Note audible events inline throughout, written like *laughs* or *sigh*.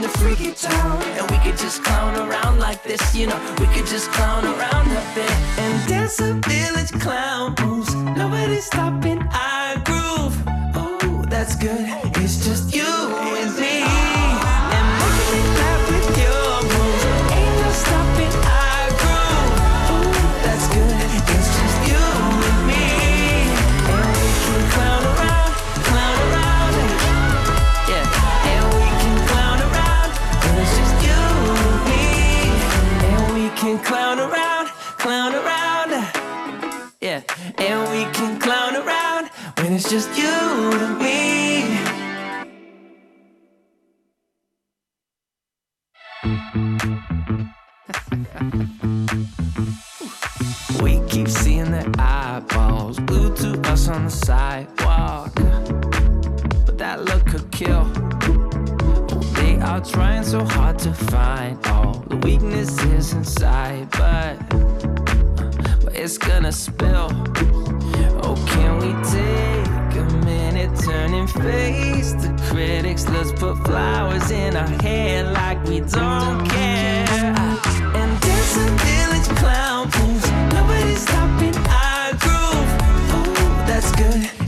train to Freaky Town. And we could just clown around like this, you know. We could just clown around a bit. And dance a village clown moves. Nobody's stopping our groove. Oh, that's good. It's just you and me. Just you and me. *laughs* We keep seeing their eyeballs glued to us on the sidewalk. But that look could kill. Oh, they are trying so hard to find all the weaknesses inside, but, it's gonna spill. Oh, can we take and face the critics? Let's put flowers in our hair like we don't care. And dance a village clown moves. Nobody's stopping our groove. Oh, that's good.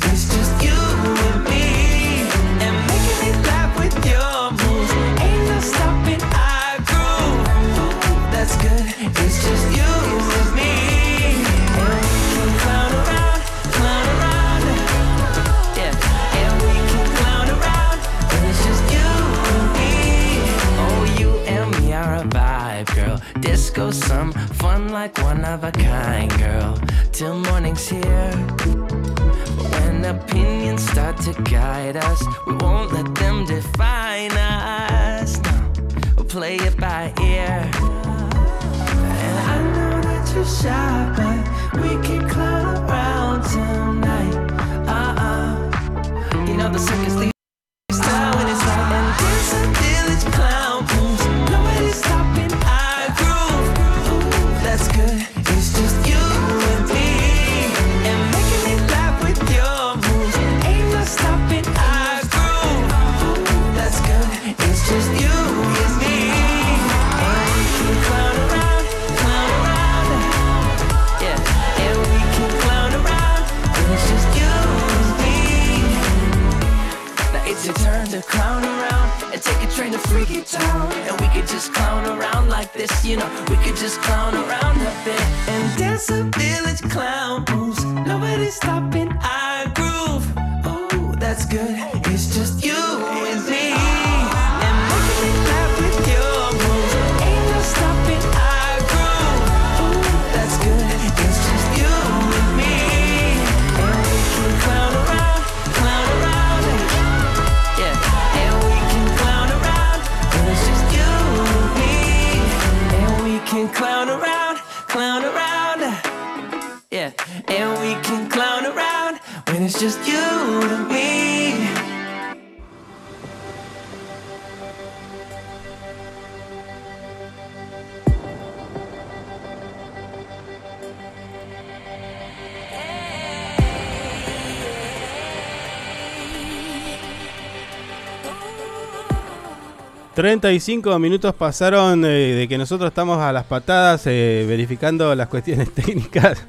Disco, some fun like one of a kind, girl. Till morning's here. But when opinions start to guide us, we won't let them define us. No, we'll play it by ear. And I know that you're shy, but we can clown around tonight. Uh uh. You know the circus 35 minutos pasaron eh, de que nosotros estamos a las patadas eh, verificando las cuestiones *laughs* técnicas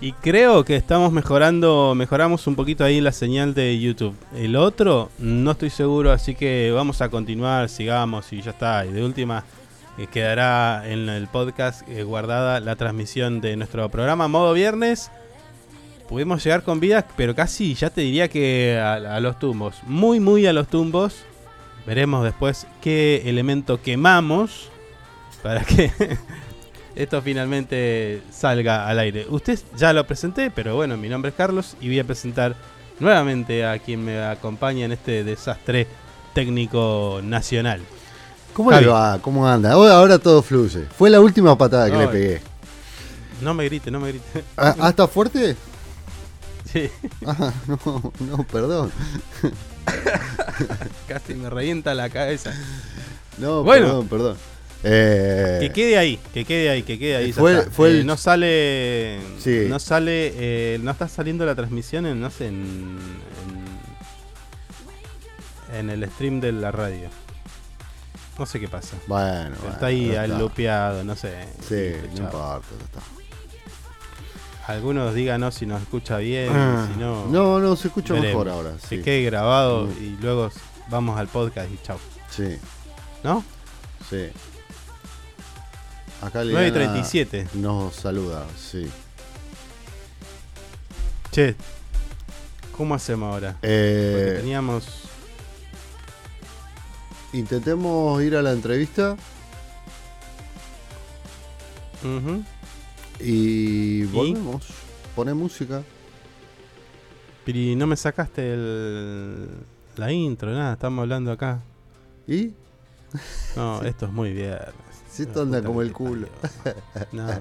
y creo que estamos mejorando, mejoramos un poquito ahí la señal de YouTube. El otro no estoy seguro, así que vamos a continuar, sigamos y ya está. Y de última eh, quedará en el podcast guardada la transmisión de nuestro programa Modo Viernes. Pudimos llegar con vida, pero casi ya te diría que a los tumbos. Muy, muy a los tumbos. Veremos después qué elemento quemamos para que *laughs* esto finalmente salga al aire. Usted ya lo presenté, pero bueno, mi nombre es Carlos y voy a presentar nuevamente a quien me acompaña en este desastre técnico nacional. ¿Cómo Javi. le va? ¿Cómo anda? Ahora, todo fluye. Fue la última patada que No, le pegué. No me grite, no me grite. *laughs* ¿Ah, ah, está fuerte? Sí, Ah, no, no, perdón. *laughs* *laughs* casi me revienta la cabeza. No, Bueno. perdón, perdón. Eh, Que quede ahí, que quede ahí, que quede ahí. Fue- Eh, el- No sale. Sí. No sale. eh, no está saliendo la transmisión en. No sé, en. En, en el stream de la radio. No sé qué pasa. Bueno, bueno, está ahí al lupeado, no sé. Sí, no importa, ya está. Algunos díganos si nos escucha bien, Ah, si no. no, no, se escucha veremos. mejor ahora. Que Sí, quede grabado Mm. y luego vamos al podcast y chao. sí, ¿No? sí. Acá 9 y Liliana 37. Nos saluda, sí. Che, ¿cómo hacemos ahora? Porque Eh, teníamos. intentemos ir a la entrevista Ujú. Y volvemos. Pone música. Pero no me sacaste el, la intro, nada, estamos hablando acá. ¿Y? No, *laughs* esto es muy viernes. Si esto La anda como el culo. No, *laughs*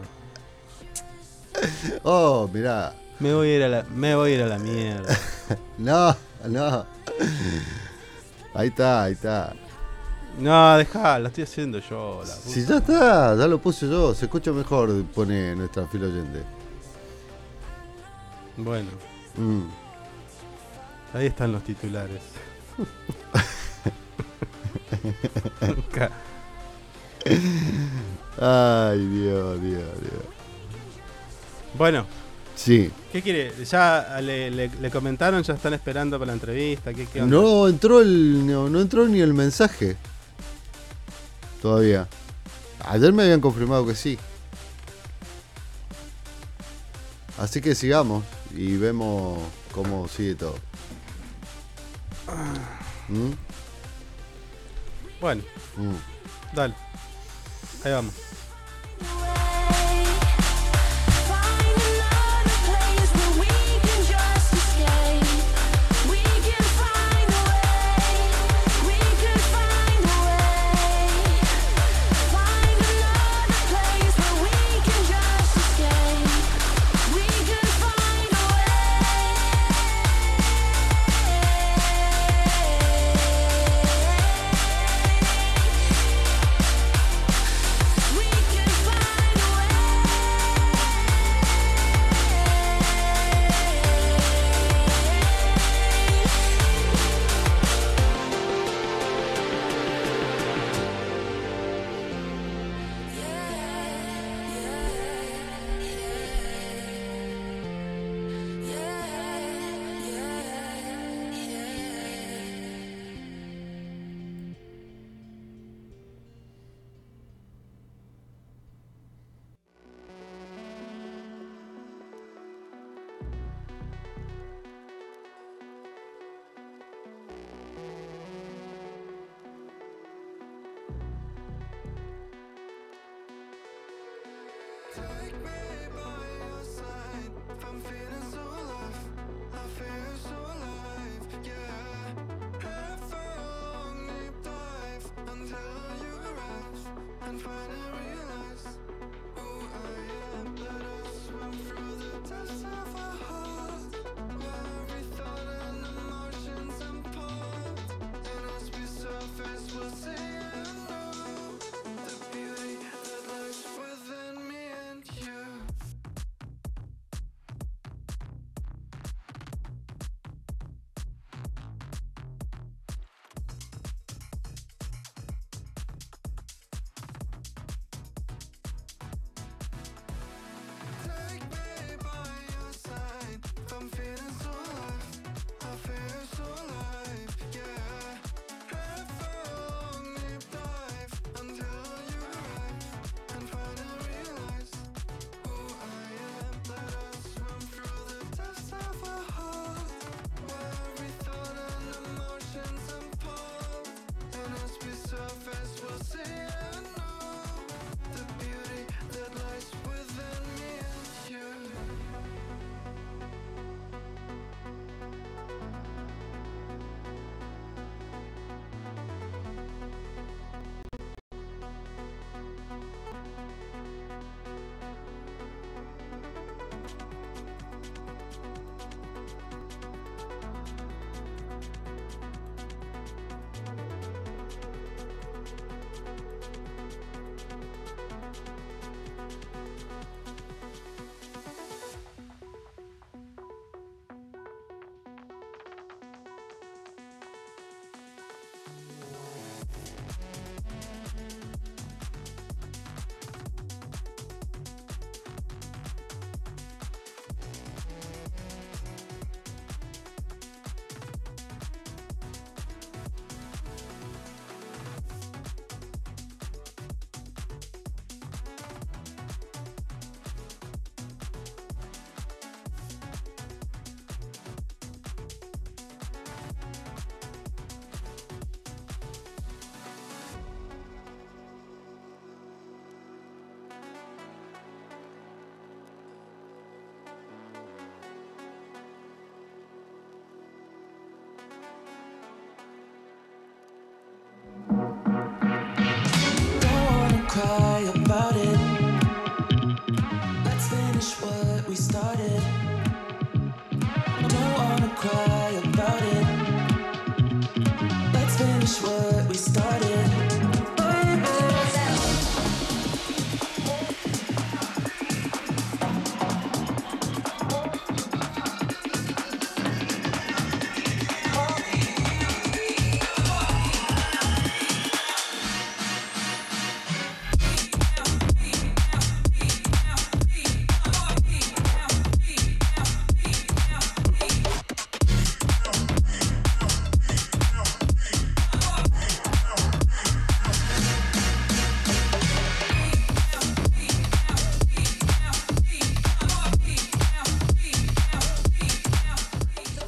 Oh, mirá. me voy a ir a la, me voy a ir a la mierda. *laughs* No, no. Ahí está, ahí está. No, dejá, lo estoy haciendo yo. La puta. Si ya está, ya lo puse yo. Se escucha mejor, pone nuestra fila oyente. Bueno, Mm. ahí están los titulares. *laughs* Ay, Dios, Dios, Dios. bueno, Sí. ¿qué quiere? ¿Ya le, le- le comentaron? ¿Ya están esperando para la entrevista? ¿Qué, qué onda? No entró el. No, no entró ni el mensaje. Todavía. Ayer me habían confirmado que sí. Así que sigamos y vemos cómo sigue todo. ¿Mm? Bueno, Mm. dale. Ahí vamos.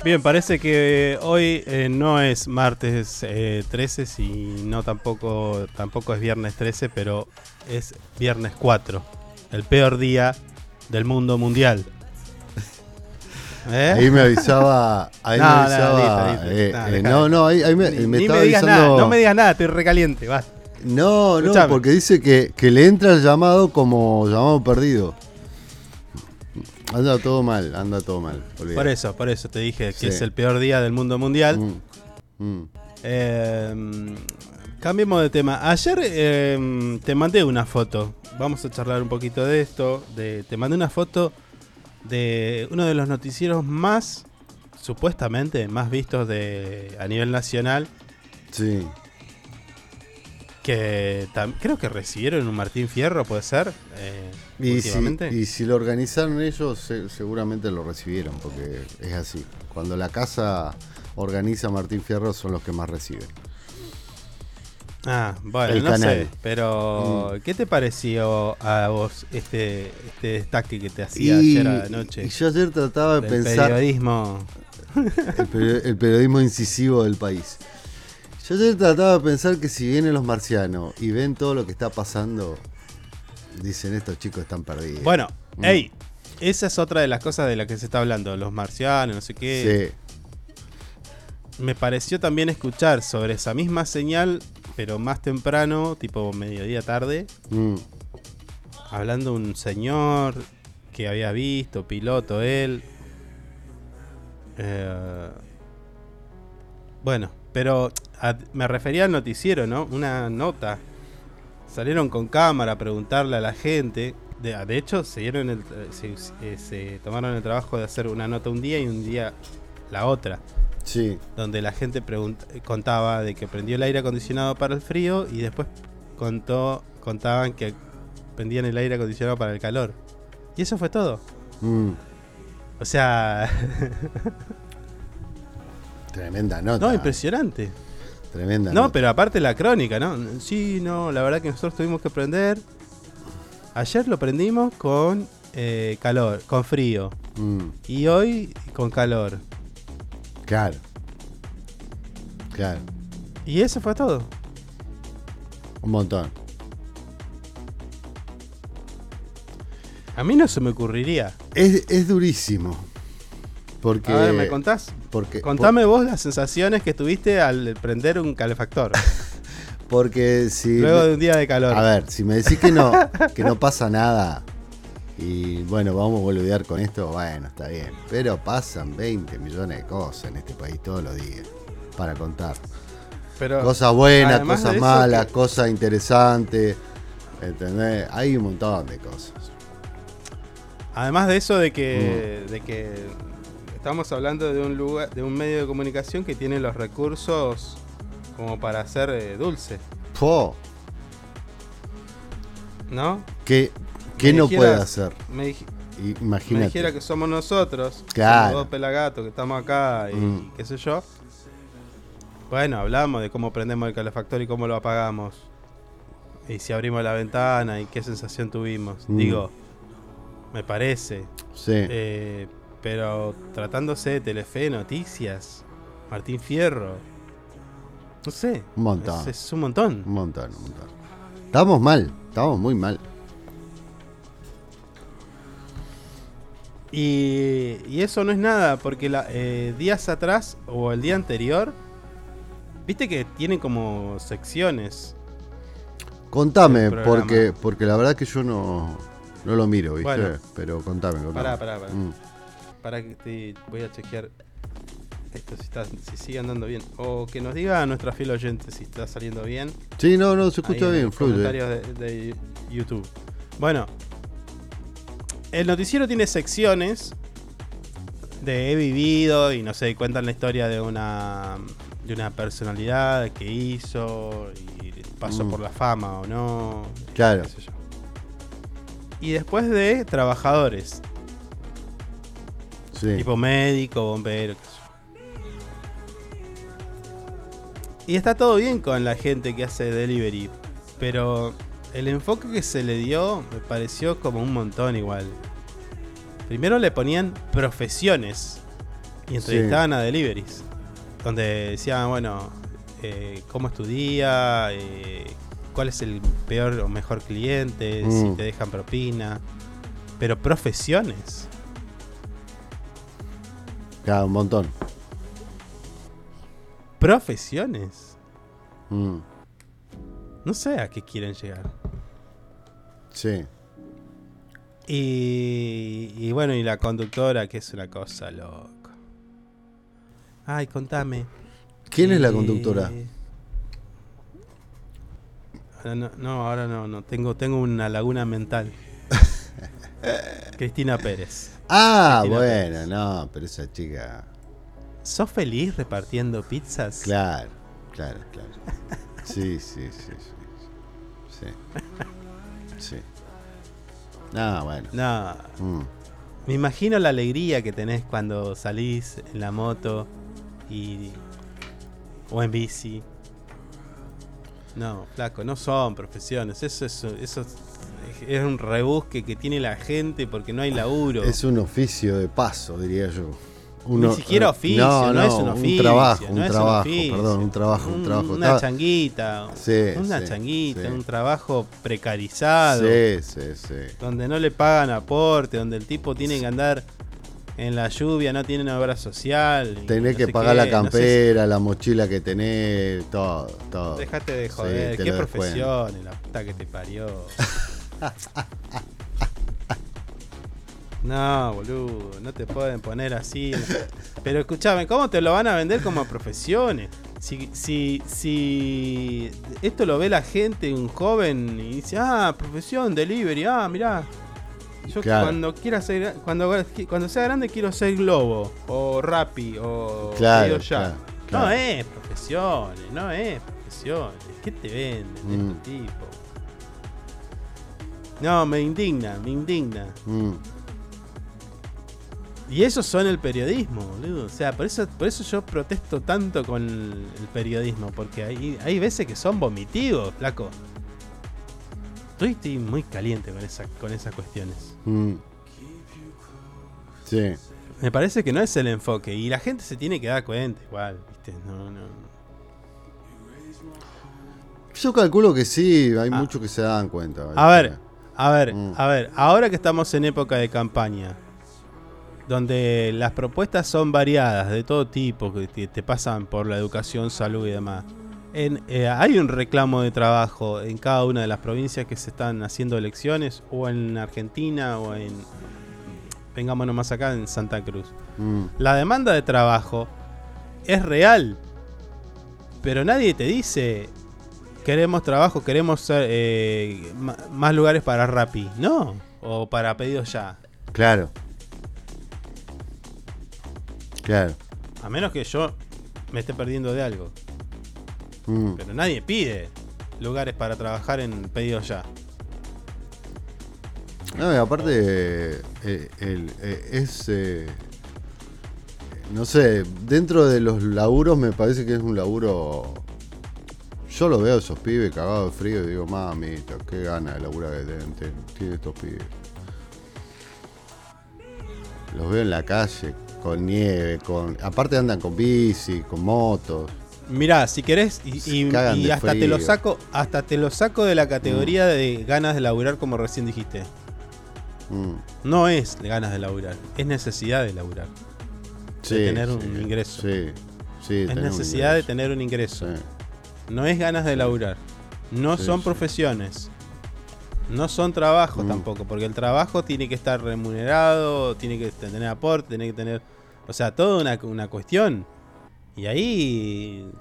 Bien, parece que hoy eh, no es martes eh, 13, si no tampoco, tampoco es viernes 13, pero es viernes 4, el peor día del mundo mundial. ¿Eh? Ahí me avisaba. Ahí *laughs* No, me avisaba. listo, listo. No, no, no, ahí, ahí me, Ni, me ni estaba me digas avisando. nada, no me digas nada, estoy recaliente, va. No, no, porque dice que, que le entra el llamado como llamado perdido. Anda todo mal, anda todo mal. olvidate. Por eso, por eso te dije que Sí. es el peor día del mundo mundial. Mm, mm. Eh, cambiemos de tema. Ayer eh, te mandé una foto. Vamos a charlar un poquito de esto. De, te mandé una foto de uno de los noticieros más, supuestamente, más vistos de, a nivel nacional. Sí. Que creo que recibieron un Martín Fierro, puede ser. Eh, Y si, últimamente. y si lo organizaron ellos, se- seguramente lo recibieron, porque es así. Cuando la casa organiza Martín Fierro, son los que más reciben. Ah, bueno, El no canal. sé. Pero, ¿qué te pareció a vos este, este destaque que te hacía Y, ayer anoche? y yo ayer trataba de pensar periodismo. el, peri- el periodismo incisivo del país. Yo ayer trataba de pensar que si vienen los marcianos y ven todo lo que está pasando, dicen estos chicos están perdidos. Bueno, Mm. hey, esa es otra de las cosas de las que se está hablando, los marcianos, no sé qué. sí. Me pareció también escuchar sobre esa misma señal, pero más temprano, tipo mediodía tarde, Mm, hablando un señor que había visto, piloto él. Eh, bueno, pero a- me refería al noticiero, ¿no? Una nota. Salieron con cámara a preguntarle a la gente. De, de hecho, se, dieron el, eh, se, eh, se tomaron el trabajo de hacer una nota un día y un día la otra. sí. Donde la gente contaba de que prendió el aire acondicionado para el frío y después contó, contaban que prendían el aire acondicionado para el calor. Y eso fue todo. Mm, O sea, *laughs* tremenda nota. no, impresionante. Tremenda No, nota. pero aparte la crónica, ¿no? Sí, no, la verdad que nosotros tuvimos que prender. Ayer lo prendimos con eh, calor, con frío. Mm, Y hoy con calor. claro. Claro. Y eso fue todo. Un montón. A mí no se me ocurriría. Es, es durísimo. Porque. A ver, ¿me contás? porque, Contame vos las sensaciones que tuviste al prender un calefactor. *laughs* Porque si. luego de un día de calor. A ver, si me decís que no, que no pasa nada y bueno, vamos a boludear con esto, bueno, está bien. Pero pasan 20 millones de cosas en este país todos los días para contar. Pero Cosas buenas, cosas malas, que- cosas interesantes. ¿Entendés? Hay un montón de cosas. Además de eso de que, Mm. de que estamos hablando de un lugar, de un medio de comunicación que tiene los recursos como para hacer eh, dulce, Po, ¿no? ¿Qué, qué no dijeras- puede hacer? Me, dijera que somos nosotros, Claro. somos dos pelagatos que estamos acá y Mm. qué sé yo. Bueno, hablamos de cómo prendemos el calefactor y cómo lo apagamos. Y si abrimos la ventana y qué sensación tuvimos. Mm. Digo, me parece. Sí. Eh, pero tratándose de Telefe, Noticias, Martín Fierro, no sé. Un montón. Es, es un montón. Un montón, un montón. Estamos mal, estamos muy mal. Y, y eso no es nada, porque la- eh, días atrás o el día anterior, viste que tienen como secciones. Contame, porque, porque la verdad que yo no, no lo miro, ¿viste? Bueno. Pero contame, contame. Pará, pará, pará. Mm. Para que te voy a chequear esto si, está, si sigue andando bien. O que nos diga a nuestra fiel oyente si está saliendo bien. Sí, no, no, se Ahí escucha en bien, los fluye. comentarios de, de YouTube. Bueno, el noticiero tiene secciones de he vivido y no sé, cuentan la historia de una de una personalidad que hizo y pasó Mm. por la fama o no. Claro. Y después de trabajadores, Sí. tipo médico, bombero. Y está todo bien con la gente que hace delivery, pero el enfoque que se le dio me pareció como un montón igual. Primero le ponían profesiones y entrevistaban a deliveries. Donde decían, bueno, eh, cómo es tu día, eh, cuál es el peor o mejor cliente, si Mm. te dejan propina. Pero profesiones. Claro, un montón. Profesiones. Mm, No sé a qué quieren llegar. Sí. Y, y bueno, y la conductora, que es una cosa loco. Ay, contame. ¿Quién es la conductora? ahora no, no, ahora no, no. Tengo, tengo una laguna mental. *laughs* Cristina Pérez. Ah, bueno, no, pero esa chica. ¿Sos feliz repartiendo pizzas? Claro, claro, claro. Sí, sí, sí, sí. Sí. Sí. No, bueno. No, Mm. me imagino la alegría que tenés cuando salís en la moto y o en bici. No, flaco, no son profesiones. Eso es, eso es, un rebusque que tiene la gente porque no hay laburo. Es un oficio de paso, diría yo. Ni siquiera oficio, no, es un oficio. Un trabajo, no un es trabajo, oficio. perdón, un trabajo, un Un- trabajo. Una changuita. Sí, una sí, changuita, sí. un trabajo precarizado. Sí, sí, sí. Donde no le pagan aporte, donde el tipo tiene que andar en la lluvia, no tiene una obra social. Tenés no que pagar qué, la no sé campera, la mochila que tenés, todo, todo. Dejate de Sí, joder, te qué profesión, la puta que te parió. *laughs* *laughs* No, boludo, no te pueden poner así. Pero escúchame, ¿cómo te lo van a vender como profesiones? Si, si, si esto lo ve la gente, un joven, y dice, ah, profesión, delivery, ah, mirá. Yo Claro. cuando quiera ser, cuando, cuando sea grande quiero ser Globo, o Rappi, o Claro, Ya. claro, No es profesiones, no es profesiones. ¿Qué te venden Mm. este tipo? No, me indigna, me indigna. Mm. Y esos son el periodismo, boludo. O sea, por eso, por eso yo protesto tanto con el periodismo. Porque hay, hay veces que son vomitivos, flaco. Estoy, estoy muy caliente con, esa, con esas cuestiones. Mm. Sí. Me parece que no es el enfoque. Y la gente se tiene que dar cuenta igual, ¿viste? No, no. Yo calculo que sí, hay Ah. muchos que se dan cuenta. A ver, a ver, Mm. a ver. Ahora que estamos en época de campaña, donde las propuestas son variadas, de todo tipo, que te, te pasan por la educación, salud y demás. En, eh, hay un reclamo de trabajo en cada una de las provincias que se están haciendo elecciones, o en Argentina, o en. Vengámonos más acá, en Santa Cruz. Mm. La demanda de trabajo es real, pero nadie te dice queremos trabajo, queremos ser, eh, más lugares para Rappi, no, o para pedidos ya. Claro. Claro. A menos que yo me esté perdiendo de algo, Mm. pero nadie pide lugares para trabajar en pedidos ya. No, y aparte, eh, el- eh, es. eh, no sé, dentro de los laburos me parece que es un laburo. Yo lo veo a esos pibes cagados de frío y digo, mamita, qué gana de laburar que tienen, tienen- estos pibes. Los veo en la calle, con nieve, con. Aparte andan con bici, con motos. Mirá, si querés, y, de hasta te lo saco, hasta te lo saco de la categoría de ganas de laburar, como recién dijiste. Mm. No es ganas de laburar, es necesidad de laburar. Sí, tener un ingreso. Sí, sí. Es necesidad de tener un ingreso. Sí. No es ganas de laburar. No Sí, son sí. profesiones. No son trabajos Mm. tampoco, porque el trabajo tiene que estar remunerado, tiene que tener aporte, tiene que tener... O sea, toda una, una cuestión. Y ahí...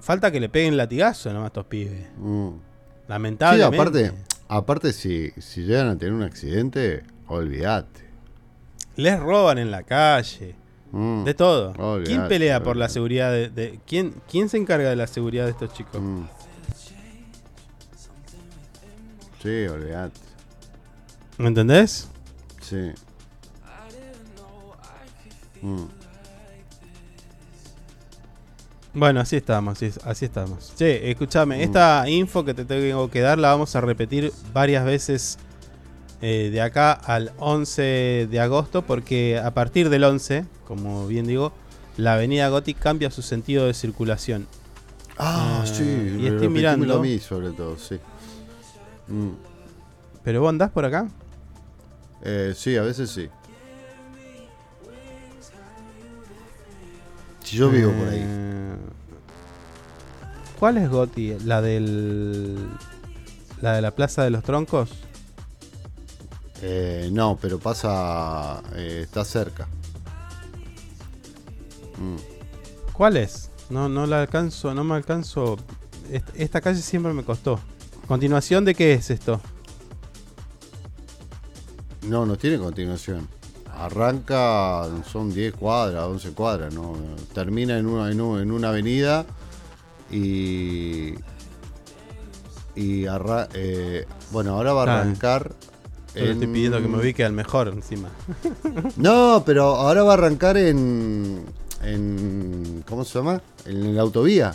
Falta que le peguen latigazo nomás a estos pibes. Mm. Sí, Lamentablemente. aparte, aparte si, si llegan a tener un accidente, olvídate. Les roban en la calle. Mm. De todo. Olvidate, ¿Quién pelea por la olvidate. seguridad de... de- ¿quién, ¿Quién se encarga de la seguridad de estos chicos? Mm. Sí, olvídate. ¿Me entendés? Sí. Mm. Bueno, así estamos, así, así estamos. Che, escúchame, esta info que te tengo que dar la vamos a repetir varias veces eh, de acá al 11 de agosto, porque a partir del 11, como bien digo, la avenida Gothic cambia su sentido de circulación. Ah, Ah, sí. y estoy mirando. a mí, sobre todo, sí. Mm. ¿Pero vos andás por acá? Eh, sí, a veces sí. Si yo vivo por ahí. Eh, ¿Cuál es Goti? ¿La del. la de la Plaza de los Troncos? Eh, no, pero pasa. eh, está cerca. Mm. ¿Cuál es? No, no la alcanzo, no me alcanzo. Est- Esta calle siempre me costó. Continuación de qué es esto? No, no tiene continuación. Arranca, son 10 cuadras, 11 cuadras, ¿no? Termina en una, en un- en una avenida y. Y arra- eh, bueno, ahora va a Ah, arrancar. Yo le estoy en- pidiendo que me ubique al mejor encima. *laughs* No, pero ahora va a arrancar en. en ¿Cómo se llama? En la autovía.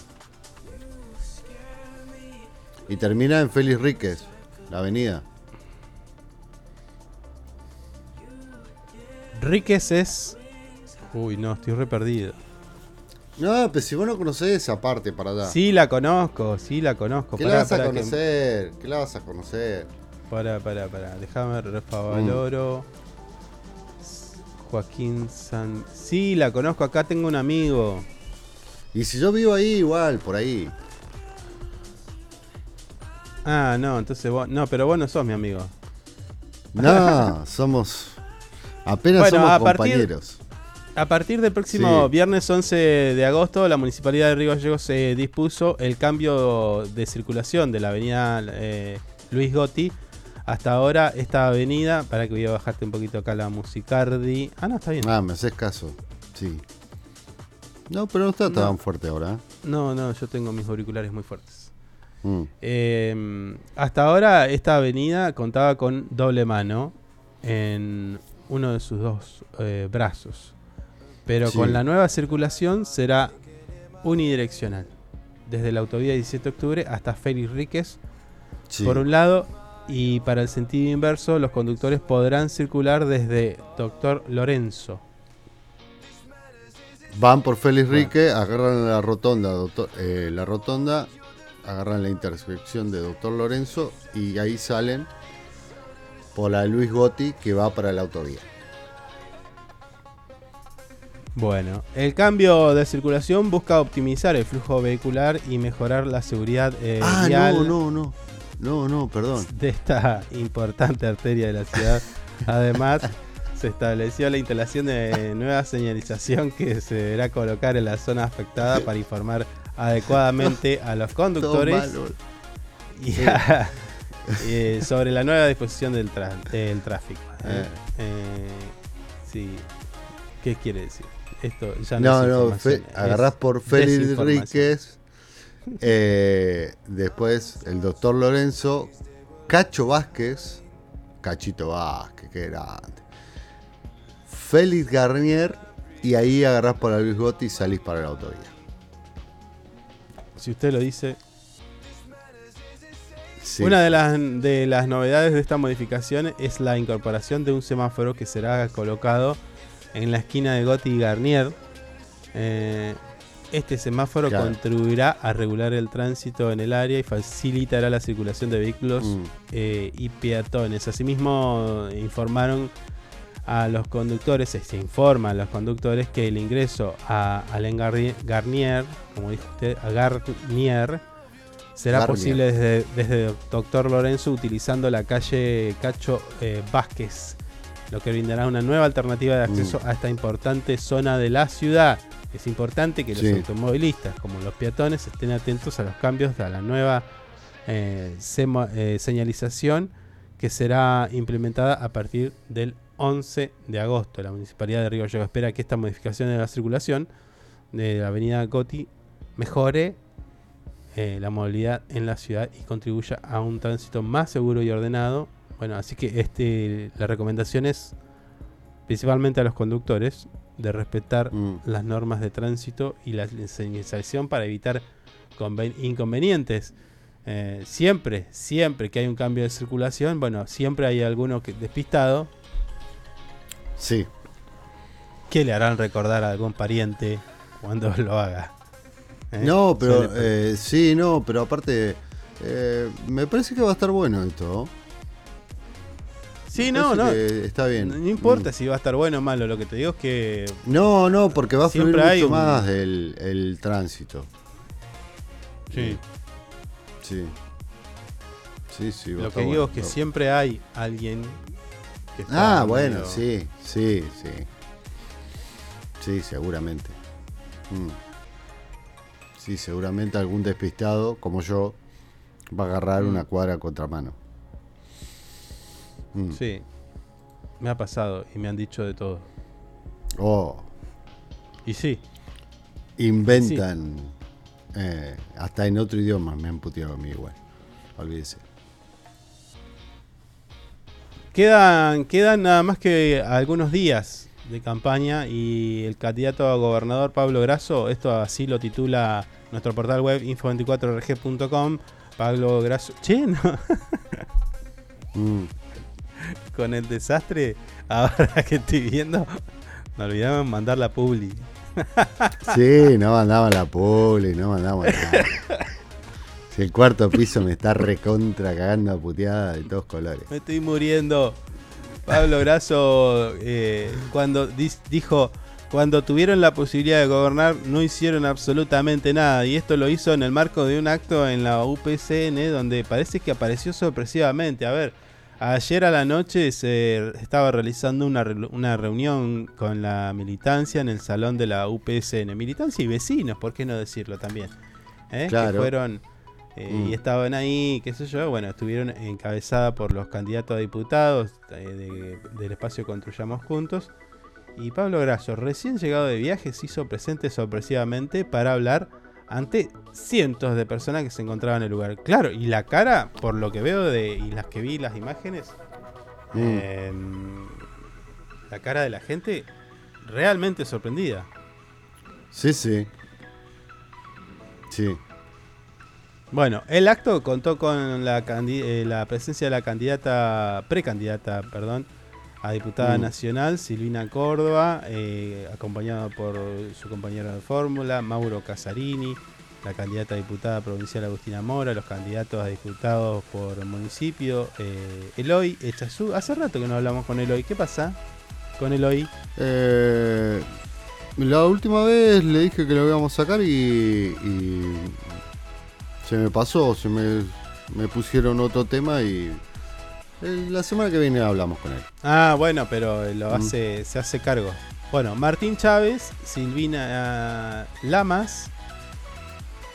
Y termina en Félix Ríquez, la avenida. Ríquez es. Uy, no, estoy re perdido. No, pero si vos no conocés esa parte para allá. Sí, la conozco, sí, la conozco. ¿Qué Pará, la vas a pará que- conocer? ¿Qué la vas a conocer? Pará, pará, pará. Déjame ver. Mm. Joaquín San. Sí, la conozco. Acá tengo un amigo. Y si yo vivo ahí, igual, por ahí. Ah, no, entonces vos. No, pero vos no sos mi amigo. No, *laughs* somos. Apenas Bueno, somos a partir- compañeros. A partir del próximo Sí. viernes 11 de agosto, la Municipalidad de Río Gallegos se dispuso el cambio de circulación de la avenida eh, Luis Gotti. Hasta ahora, esta avenida, para que voy a bajarte un poquito acá la musicardi. Ah, no, está bien. Ah, me haces caso. Sí. No, pero no está tan No. fuerte ahora. ¿eh? No, no, yo tengo mis auriculares muy fuertes. Mm. Eh, hasta ahora, esta avenida contaba con doble mano en uno de sus dos eh, brazos. Pero Sí. con la nueva circulación será unidireccional. Desde la autovía 17 de octubre hasta Félix Ríquez, Sí. por un lado, y para el sentido inverso, los conductores podrán circular desde Doctor Lorenzo. Van por Félix Rique, agarran la rotonda, doctor, eh, la rotonda, agarran la intersección de Doctor Lorenzo y ahí salen por la Luis Gotti que va para la autovía. Bueno, el cambio de circulación busca optimizar el flujo vehicular y mejorar la seguridad eh, ah, vial no, no, no. No, no, perdón. *laughs* de esta importante arteria de la ciudad. Además, se estableció la instalación de nueva señalización que se deberá colocar en la zona afectada para informar adecuadamente a los conductores y a- eh, sobre la nueva disposición del, tráfico. ¿eh? Eh. Sí. ¿Qué quiere decir? Esto ya No, no, fe- agarrás por Félix desinformación. Eh, después el doctor Lorenzo. Cacho Vázquez. Cachito Vázquez, qué grande. Félix Garnier. Y ahí agarrás por la Luis Gotti y salís para la autovía. Si usted lo dice, Sí. Una de las, de las novedades de esta modificación es la incorporación de un semáforo que será colocado en la esquina de Gotti y Garnier. Eh, este semáforo Claro. contribuirá a regular el tránsito en el área y facilitará la circulación de vehículos Mm. eh, y peatones. Asimismo, informaron a los conductores, se, se informa a los conductores que el ingreso a Alain Garni- Garnier, como dijo usted, a Garnier, será Garnier. posible desde, desde Doctor Lorenzo utilizando la calle Cacho eh, Vázquez, lo que brindará una nueva alternativa de acceso Mm. a esta importante zona de la ciudad. Es importante que los Sí. automovilistas, como los peatones, estén atentos a los cambios a la nueva eh, eh, señalización que será implementada a partir del 11 de agosto. La Municipalidad de Río Gallegos espera que esta modificación de la circulación de la avenida Goti mejore eh, la movilidad en la ciudad y contribuya a un tránsito más seguro y ordenado. Bueno, así que este, la recomendación es principalmente a los conductores de respetar Mm. las normas de tránsito y la señalización para evitar conven- inconvenientes. Eh, siempre, siempre que hay un cambio de circulación, bueno, siempre hay alguno que, despistado Sí. que le harán recordar a algún pariente cuando lo haga. ¿Eh? No, pero eh, sí, no, pero aparte eh, me parece que va a estar bueno esto. Sí, no, no. que está bien. No importa Mm. si va a estar bueno o malo, lo que te digo es que No, no, porque va a fluir Siempre hay mucho un- más el, el tránsito. sí, Sí. Sí, sí, va lo que digo bueno. es que No. siempre hay alguien que está Ah, bueno, medio- sí, sí, sí. Sí, seguramente. Mm. Sí, seguramente algún despistado, como yo, va a agarrar Mm. una cuadra a contramano. Mm. Sí. Me ha pasado y me han dicho de todo. Oh, Y sí, inventan. eh, hasta en otro idioma me han puteado a mí igual. Olvídese. quedan, quedan nada más que algunos días de campaña y el candidato a gobernador Pablo Grasso, esto así lo titula nuestro portal web info24rg.com. Pablo Grasso, che, no, Mm. Con el desastre, *laughs* ahora que estoy viendo, me olvidamos de mandar la publi. Sí, no mandaban la poli, no mandamos nada. Si el cuarto piso me está recontra cagando a puteada de todos colores. Me estoy muriendo. Pablo Grasso, eh, cuando dijo, cuando tuvieron la posibilidad de gobernar, no hicieron absolutamente nada. Y esto lo hizo en el marco de un acto en la UPCN, donde parece que apareció sorpresivamente. A ver, ayer a la noche se estaba realizando una, una reunión con la militancia en el salón de la UPCN. Militancia y vecinos, ¿por qué no decirlo también? ¿Eh? Que Claro. fueron eh, Mm. y estaban ahí, qué sé yo, bueno, estuvieron encabezada por los candidatos a diputados eh, de- del espacio Construyamos Juntos. Y Pablo Grasso, recién llegado de viaje, se hizo presente sorpresivamente para hablar ante cientos de personas que se encontraban en el lugar. Claro, y la cara, por lo que veo de, y las que vi las imágenes, Mm. eh, la cara de la gente realmente sorprendida. Sí, sí. Sí. Bueno, el acto contó con la, eh, la presencia de la candidata, precandidata, perdón, a diputada Mm. nacional, Silvina Córdoba, eh, acompañada por su compañero de fórmula, Mauro Casarini, la candidata a diputada provincial Agustina Mora, los candidatos a diputados por municipio, eh, Eloy Echazú. Hace rato que no hablamos con Eloy, ¿qué pasa con Eloy? Eh, la última vez le dije que lo íbamos a sacar y, y se me pasó, se me, me pusieron otro tema y la semana que viene hablamos con él. Ah, bueno, pero lo Mm. hace, se hace cargo. Bueno, Martín Chávez, Silvina ah, Lamas.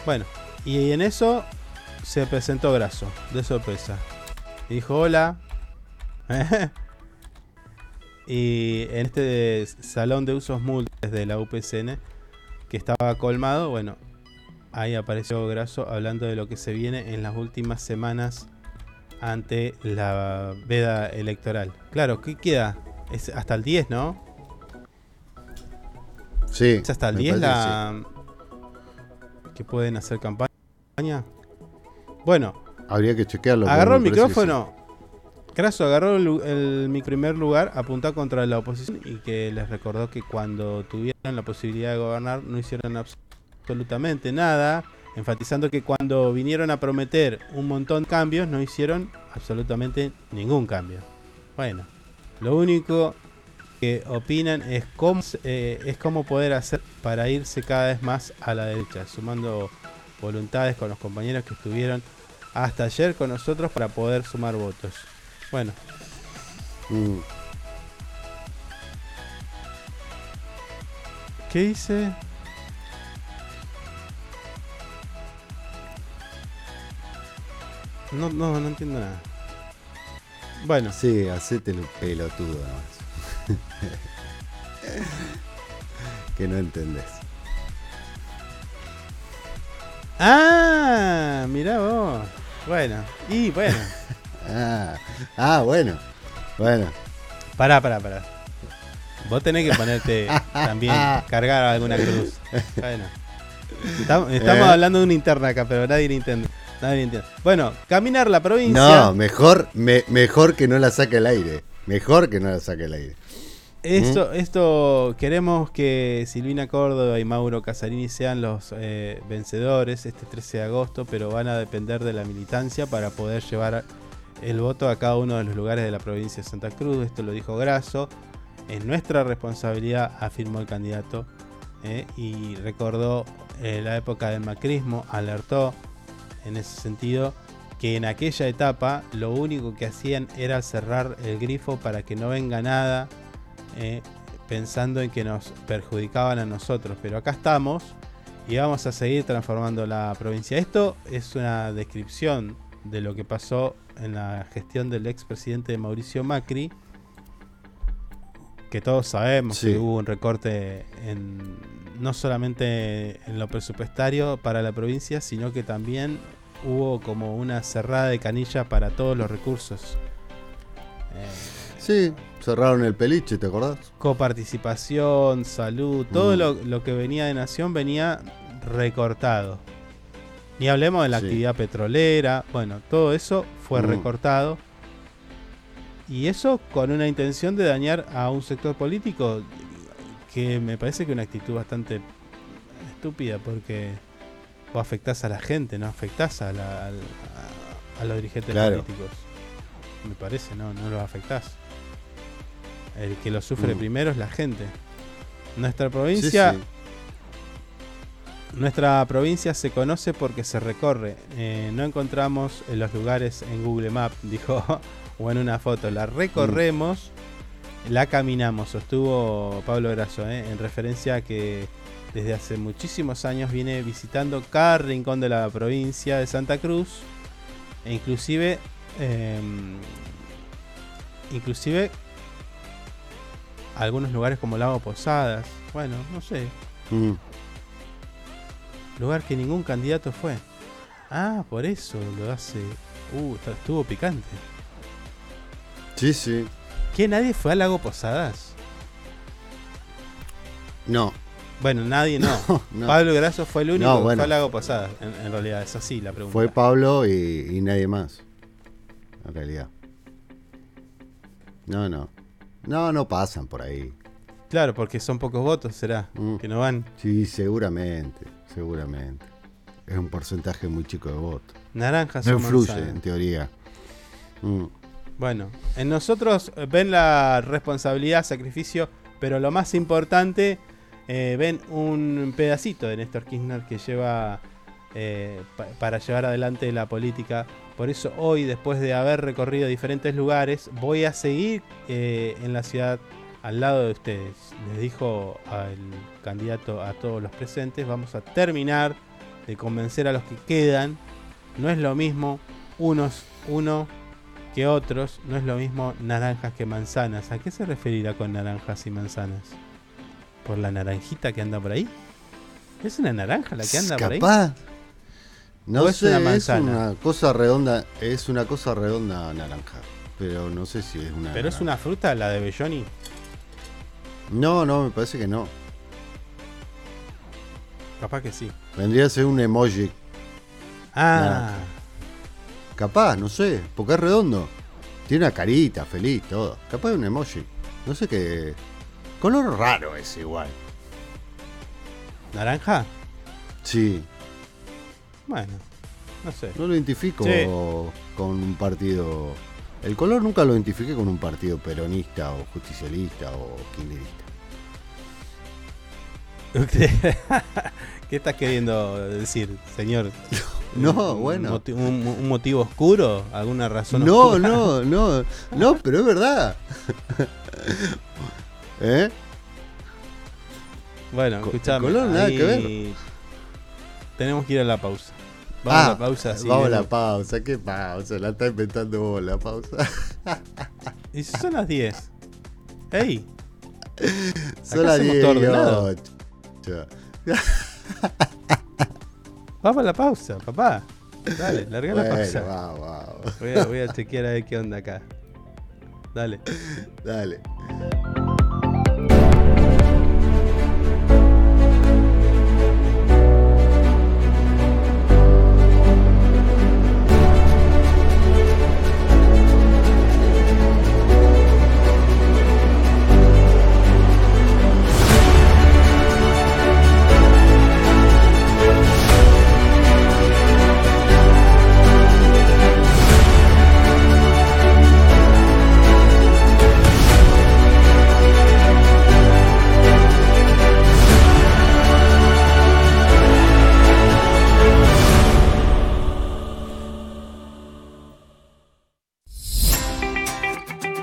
Bueno, y en eso se presentó Graso, de sorpresa. Y dijo hola. *laughs* y en este salón de usos múltiples de la UPCN, que estaba colmado, bueno, ahí apareció Graso hablando de lo que se viene en las últimas semanas ante la veda electoral. Claro, ¿qué queda? Es hasta el 10, ¿no? Sí. ¿Es hasta el me 10 parece que la que pueden hacer campaña? Bueno. Habría que chequearlo. agarró el micrófono. Graso agarró el, el- mi primer lugar, apuntó contra la oposición y que les recordó que cuando tuvieron la posibilidad de gobernar no hicieron abs- absolutamente nada, enfatizando que cuando vinieron a prometer un montón de cambios no hicieron absolutamente ningún cambio. Bueno, lo único que opinan es cómo, eh, es cómo poder hacer para irse cada vez más a la derecha, sumando voluntades con los compañeros que estuvieron hasta ayer con nosotros para poder sumar votos. Bueno. Mm. ¿qué dice? No, no, no entiendo nada. Bueno, Sí, hacete el pelotudo nomás. *laughs* que no entendés. ah, mirá vos. Bueno, y bueno, *laughs* Ah, ah, bueno. Bueno. pará, pará, pará. Vos tenés que ponerte *laughs* también, cargar alguna cruz. Bueno, estamos, estamos Eh. hablando de una interna acá, pero nadie le Bueno, caminar la provincia. No, mejor, me- mejor que no la saque al aire. Mejor que no la saque al aire. Esto, esto queremos que Silvina Córdoba y Mauro Casarini sean los eh, vencedores este 13 de agosto, pero van a depender de la militancia para poder llevar el voto a cada uno de los lugares de la provincia de Santa Cruz. Esto lo dijo Grasso. Es nuestra responsabilidad, afirmó el candidato, eh, y recordó eh, la época del macrismo, alertó en ese sentido que en aquella etapa lo único que hacían era cerrar el grifo para que no venga nada eh, pensando en que nos perjudicaban a nosotros. Pero acá estamos y vamos a seguir transformando la provincia. Esto es una descripción de lo que pasó en la gestión del expresidente Mauricio Macri, que todos sabemos Sí. que hubo un recorte en no solamente en lo presupuestario para la provincia, sino que también hubo como una cerrada de canilla para todos los recursos. Eh, Sí, cerraron el peliche, ¿te acordás? coparticipación, salud, todo Mm. lo, lo que venía de Nación venía recortado. Ni hablemos de la Sí. actividad petrolera, bueno, todo eso fue Mm. recortado. Y eso con una intención de dañar a un sector político que me parece que una actitud bastante estúpida porque vos afectás a la gente, no afectás a, la- a- a los dirigentes Claro. políticos. Me parece, no, no los afectás. El que lo sufre Mm. primero es la gente. Nuestra provincia, sí. nuestra provincia se conoce porque se recorre. Eh, no encontramos en los lugares en Google Maps, *laughs* dijo, o en una foto. La recorremos, la caminamos, sostuvo Pablo Grasso, eh, en referencia a que desde hace muchísimos años viene visitando cada rincón de la provincia de Santa Cruz e inclusive em, inclusive algunos lugares como Lago Posadas, bueno, no sé, Mm. lugar que ningún candidato fue. Ah, por eso lo hace. Uh, estuvo picante. Sí, sí. ¿Qué? ¿Nadie fue al Lago Posadas? No, Bueno, nadie no. *laughs* no. Pablo Grasso fue el único No, que bueno. fue al Lago Posadas. En, en realidad, es así la pregunta. Fue Pablo y, y nadie más. En realidad. No, no. No, no pasan por ahí. Claro, porque son pocos votos, será. Mm. Que no van. Sí, seguramente. Seguramente. Es un porcentaje muy chico de votos. Naranjas No influye, manzanas. en teoría. Mm. Bueno, en nosotros eh, ven la responsabilidad, sacrificio, pero lo más importante, eh, ven un pedacito de Néstor Kirchner que lleva eh, pa- para llevar adelante la política. Por eso hoy, después de haber recorrido diferentes lugares, voy a seguir en la ciudad al lado de ustedes. Les dijo al candidato a todos los presentes, vamos a terminar de convencer a los que quedan. No es lo mismo unos, uno que otros, no es lo mismo naranjas que manzanas. ¿A qué se referirá con naranjas y manzanas? ¿Por la naranjita que anda por ahí? ¿Es una naranja la que anda por ahí? No ¿O es una es manzana? una cosa redonda, es una cosa redonda naranja. Pero no sé si es una. ¿Pero es una fruta la de Belloni? No, no, me parece que no. Capaz que sí. Vendría a ser un emoji. Ah, Capaz, no sé, porque es redondo. Tiene una carita feliz, todo. Capaz es un emoji. No sé qué. Color raro es igual. ¿naranja? Sí, Bueno, no sé. no lo identifico Sí. con un partido. El color nunca lo identifiqué con un partido peronista o justicialista o kirchnerista. *laughs* ¿Qué estás queriendo decir, señor? No, ¿Un bueno. ¿Un, un motivo oscuro? ¿Alguna razón No, oscura? no, no, no, pero es verdad. *laughs* ¿Eh? Bueno, Co- escuchame. color nada que ver. Tenemos que ir a la pausa. Vamos a Ah, la pausa. así Vamos a la pausa, ¿qué pausa? La está inventando vos la pausa. *laughs* Y si son las 10. ¡Ey! Son las hacemos 10 *laughs* Vamos a la pausa, papá. Dale, larga la pausa. Voy a, voy a chequear a ver qué onda acá. Dale. Dale.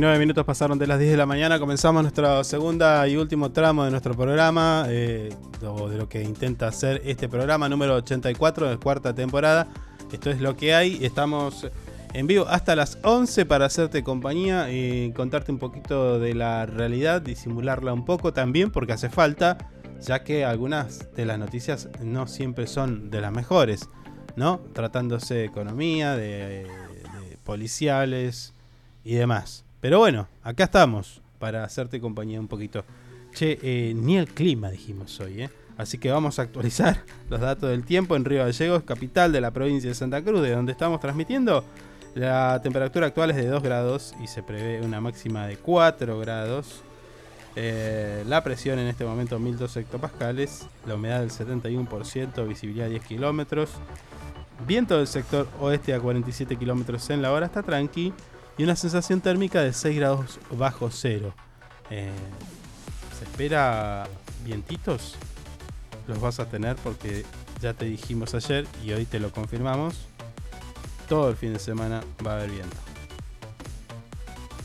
19 minutos pasaron de las 10 de la mañana. Comenzamos nuestra segunda y último tramo de nuestro programa, eh, de lo que intenta hacer este programa número 84 de cuarta temporada. Esto es lo que hay. Estamos en vivo hasta las 11 para hacerte compañía y contarte un poquito de la realidad, disimularla un poco también, porque hace falta, ya que algunas de las noticias no siempre son de las mejores, ¿no? Tratándose de economía, de policiales y demás. Pero bueno, acá estamos para hacerte compañía un poquito. Che, eh, ni el clima dijimos hoy, ¿eh? Así que vamos a actualizar *laughs* los datos del tiempo en Río Gallegos, capital de la provincia de Santa Cruz, de donde estamos transmitiendo. La temperatura actual es de 2 grados y se prevé una máxima de 4 grados. Eh, la presión en este momento 1012 hectopascales, la humedad del 71%, visibilidad 10 kilómetros. Viento del sector oeste a 47 kilómetros en la hora, está tranqui. Y una sensación térmica de 6 grados bajo cero. Eh, ¿Se espera vientitos? Los vas a tener porque ya te dijimos ayer y hoy te lo confirmamos. Todo el fin de semana va a haber viento.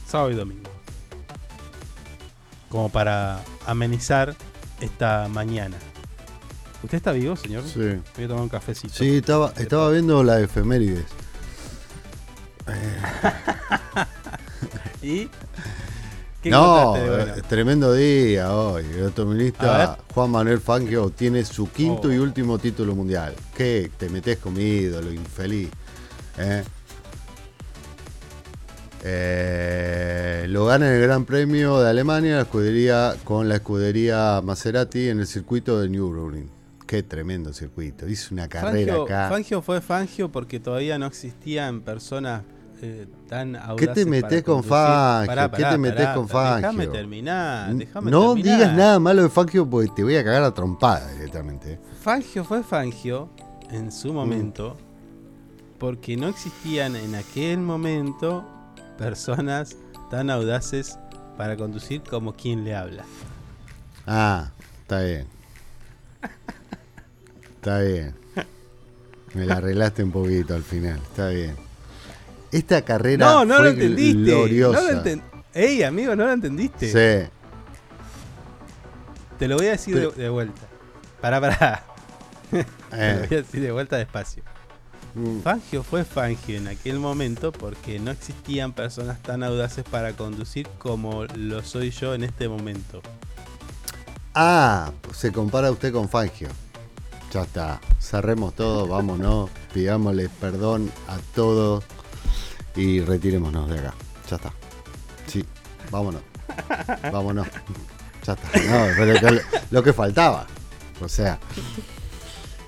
Sábado y domingo. Como para amenizar esta mañana. ¿Usted está vivo, señor? Sí. Voy a tomar un cafecito. Sí, estaba, estaba viendo la efemérides. *laughs* ¿Y? ¿Qué No, encontraste de bueno? eh, tremendo día hoy. El automovilista Juan Manuel Fangio obtiene su quinto Oh. y último título mundial. ¿Qué? Te metes con mi ídolo, infeliz. ¿Eh? Eh, lo gana en el Gran Premio de Alemania la escudería, con la escudería Maserati en el circuito de Nürburgring. Qué tremendo circuito. Hizo una carrera Fangio, acá. Fangio fue Fangio porque todavía no existían personas eh, tan audaces. ¿Qué te metés con. Fangio? Pará, ¿Qué te pará, con Fangio? Déjame terminar, no terminar. digas nada malo de Fangio porque te voy a cagar a trompada directamente. eh. Fangio fue Fangio en Mm. su momento porque no existían en aquel momento personas tan audaces para conducir como quien le habla. Ah, está bien. Está bien. Me la arreglaste un poquito al final. Está bien. Esta carrera No, no fue lo entendiste. gloriosa. No lo enten- Ey, amigo, no lo entendiste. Sí. Te lo voy a decir de, Te- de vuelta. Pará, pará. *laughs* Te lo Eh. voy a decir de vuelta despacio. Mm. Fangio fue Fangio en aquel momento porque no existían personas tan audaces para conducir como lo soy yo en este momento. Ah, se compara usted con Fangio. Ya está. Cerremos todo, vámonos. Pidámosle perdón a todos y retirémonos de acá. Ya está. Sí, vámonos. Vámonos. Ya está. No, pero lo que faltaba. O sea,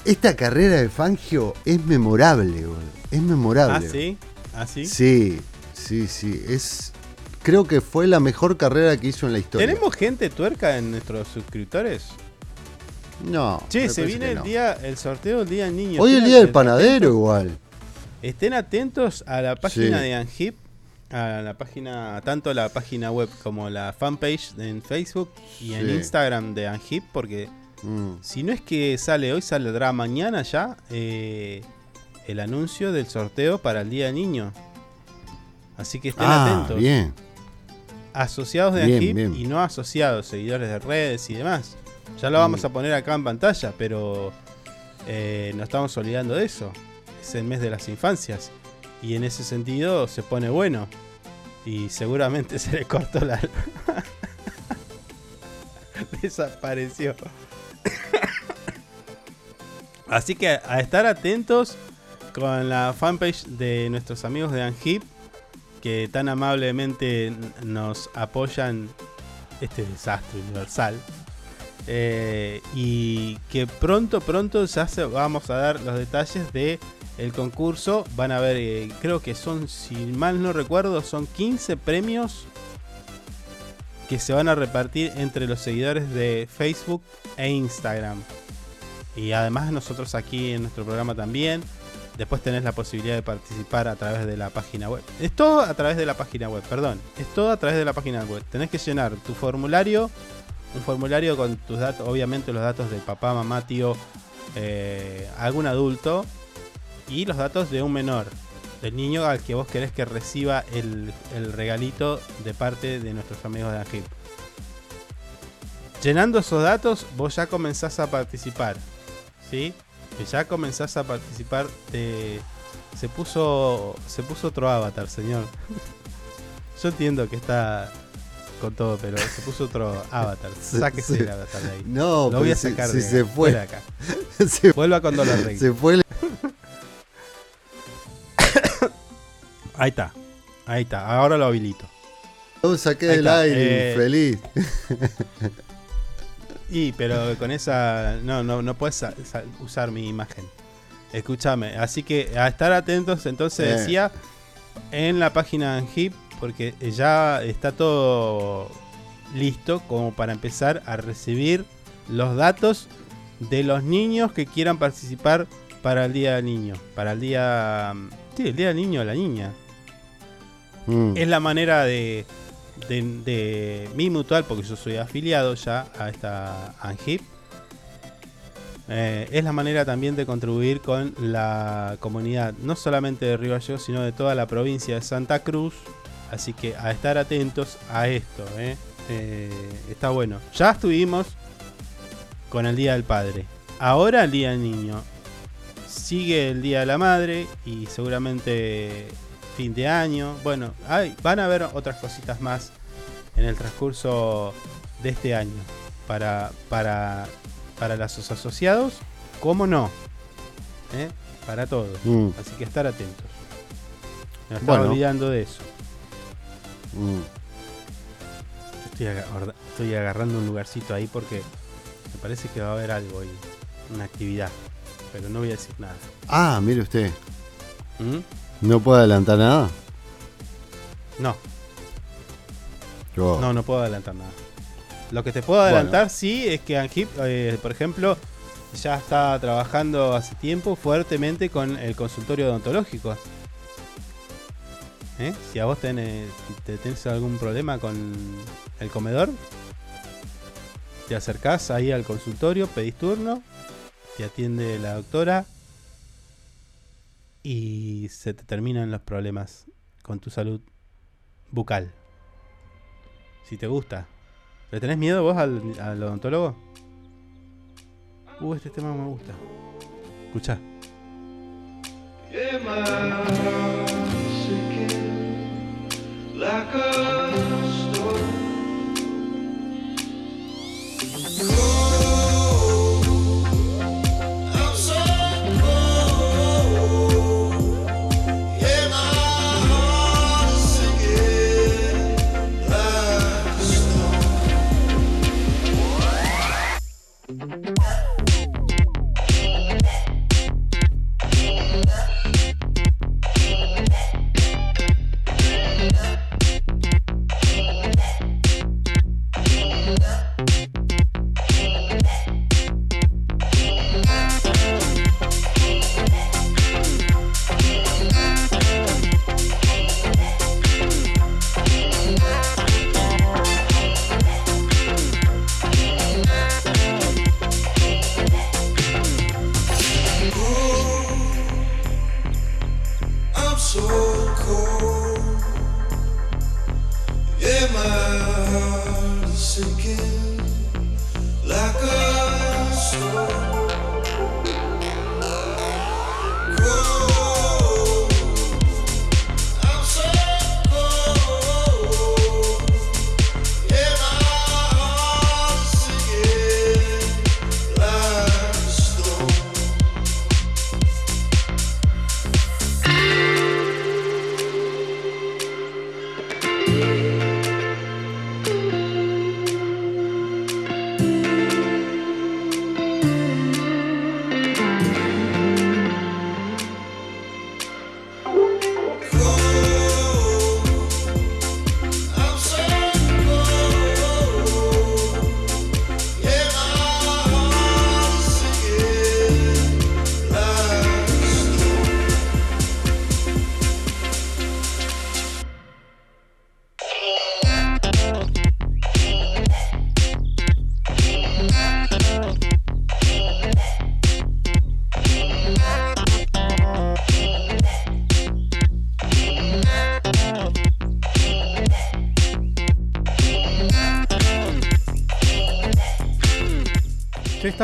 esta carrera de Fangio es memorable, boludo. Es memorable. ¿Ah, sí? ¿Ah, sí? Sí, sí, sí. Es, creo que fue la mejor carrera que hizo en la historia. ¿Tenemos gente tuerca en nuestros suscriptores? No. Che, se viene el no. día, el sorteo del día del niño. Hoy el día del panadero igual. Estén atentos a la página Sí. de Anhip, a la página, tanto la página web como la fanpage en Facebook y en. Instagram de Anhip, porque Mm. si no es que sale hoy, saldrá mañana ya eh, el anuncio del sorteo para el Día del Niño. Así que estén Ah, atentos. bien. Asociados de bien. y no asociados, seguidores de redes y demás. Ya lo vamos Mm. a poner acá en pantalla, pero eh, no estamos olvidando de eso. Es el mes de las infancias. Y en ese sentido se pone bueno. Y seguramente *laughs* se le cortó la. *laughs* Desapareció. *coughs* Así que a estar atentos con la fanpage de nuestros amigos de Anhip que tan amablemente nos apoyan este desastre universal. Eh, y que pronto, pronto ya se, vamos a dar los detalles de el concurso. Van a ver, eh, creo que son, si mal no recuerdo, son 15 premios que se van a repartir entre los seguidores de Facebook e Instagram. Y además nosotros aquí en nuestro programa también. Después tenés la posibilidad de participar a través de la página web. Es todo a través de la página web, perdón. Es todo a través de la página web. Tenés que llenar tu formulario. Un formulario con tus datos, obviamente los datos de papá, mamá, tío, eh, algún adulto. Y los datos de un menor. del niño al que vos querés que reciba el, el regalito de parte de nuestros amigos de Angip. Llenando esos datos, vos ya comenzás a participar. ¿Sí? Que ya comenzás a participar de. Se puso. Se puso otro avatar, señor. Yo entiendo que está con todo, pero se puso otro avatar. *laughs* Se- Sáquese se- el avatar de ahí. No, lo voy a sacar si de, se fue. fuera acá. *laughs* Se- Vuelva cuando lo arregle. Se fue. el- Ahí está. Ahí está. Ahora lo habilito. Saqué del aire, eh, infeliz. *laughs* Y, pero con esa. No, no, no puedes sa- sa- usar mi imagen. Escúchame. Así que a estar atentos, entonces Eh. decía, en la página de Angip, porque ya está todo listo como para empezar a recibir los datos de los niños que quieran participar para el Día del Niño. Para el día. Sí, el Día del Niño o la niña. Mm. Es la manera de, de, mi mutual, porque yo soy afiliado ya a esta ANGIP. Eh, es la manera también de contribuir con la comunidad, no solamente de Río Gallegos, sino de toda la provincia de Santa Cruz. Así que a estar atentos a esto. eh. Eh, está bueno. Ya estuvimos con el Día del Padre. Ahora el Día del Niño. Sigue el Día de la Madre y seguramente fin de año. Bueno, hay, van a haber otras cositas más en el transcurso de este año para, para, para los asociados. ¿Cómo no? ¿Eh? Para todos. Mm. Así que estar atentos. Me estaba Bueno. olvidando de eso. Mm. Estoy, agar- estoy agarrando un lugarcito ahí porque me parece que va a haber algo ahí. Una actividad. Pero no voy a decir nada. Ah, mire usted. ¿Mm? ¿No puede adelantar nada? No. Yo- No, no puedo adelantar nada. Lo que te puedo Bueno. adelantar, sí, es que Angip, eh, por ejemplo, ya está trabajando hace tiempo fuertemente con el consultorio odontológico. ¿Eh? Si a vos tenés, te tenés algún problema con el comedor, te acercás ahí al consultorio, pedís turno, te atiende la doctora y se te terminan los problemas con tu salud bucal. Si te gusta. ¿Le tenés miedo vos al, al odontólogo? Uh, este tema me gusta. Escucha.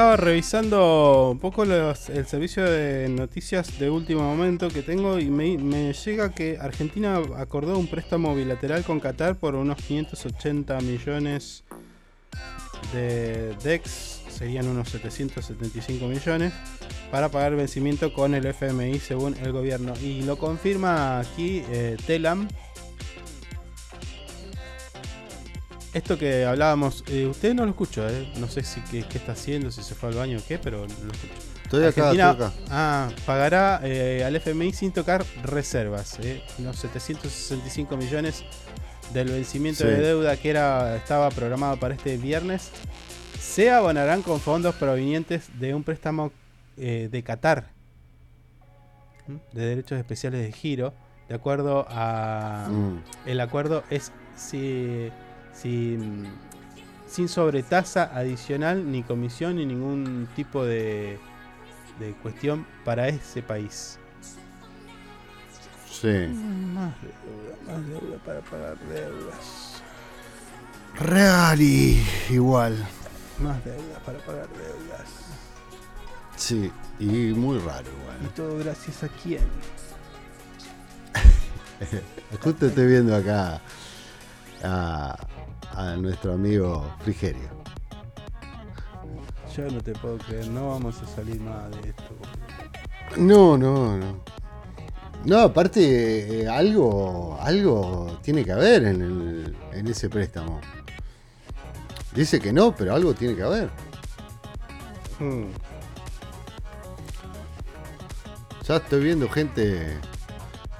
Estaba revisando un poco el servicio de noticias de último momento que tengo y me, llega que Argentina acordó un préstamo bilateral con Qatar por unos 580 millones de DEX, serían unos 775 millones, para pagar vencimiento con el FMI según el gobierno. Y lo confirma aquí eh, Telam. Esto que hablábamos, eh, usted no lo escucho, eh. no sé si qué, qué está haciendo, si se fue al baño o qué, pero no lo escucho. Estoy acá, Argentina, estoy acá. Ah, pagará eh, al FMI sin tocar reservas, eh, unos 765 millones del vencimiento Sí. de deuda que era estaba programado para este viernes. Se abonarán con fondos provenientes de un préstamo eh, de Qatar de derechos especiales de giro. De acuerdo a. Mm. El acuerdo es si, si, mm, sin sobretasa adicional, ni comisión, ni ningún tipo de, de cuestión para ese país. Sí. Más deuda, más deuda para pagar deudas. Reali, igual. Más deuda para pagar deudas. Sí, y muy raro ¿Y igual. todo gracias a quién? *laughs* Justo estoy viendo acá a, a nuestro amigo Frigerio. Yo no te puedo creer, no vamos a salir más de esto. No, no, no. No, aparte, eh, algo, algo tiene que haber en, el- en ese préstamo. Dice que no, pero algo tiene que haber. Hmm. Ya estoy viendo gente,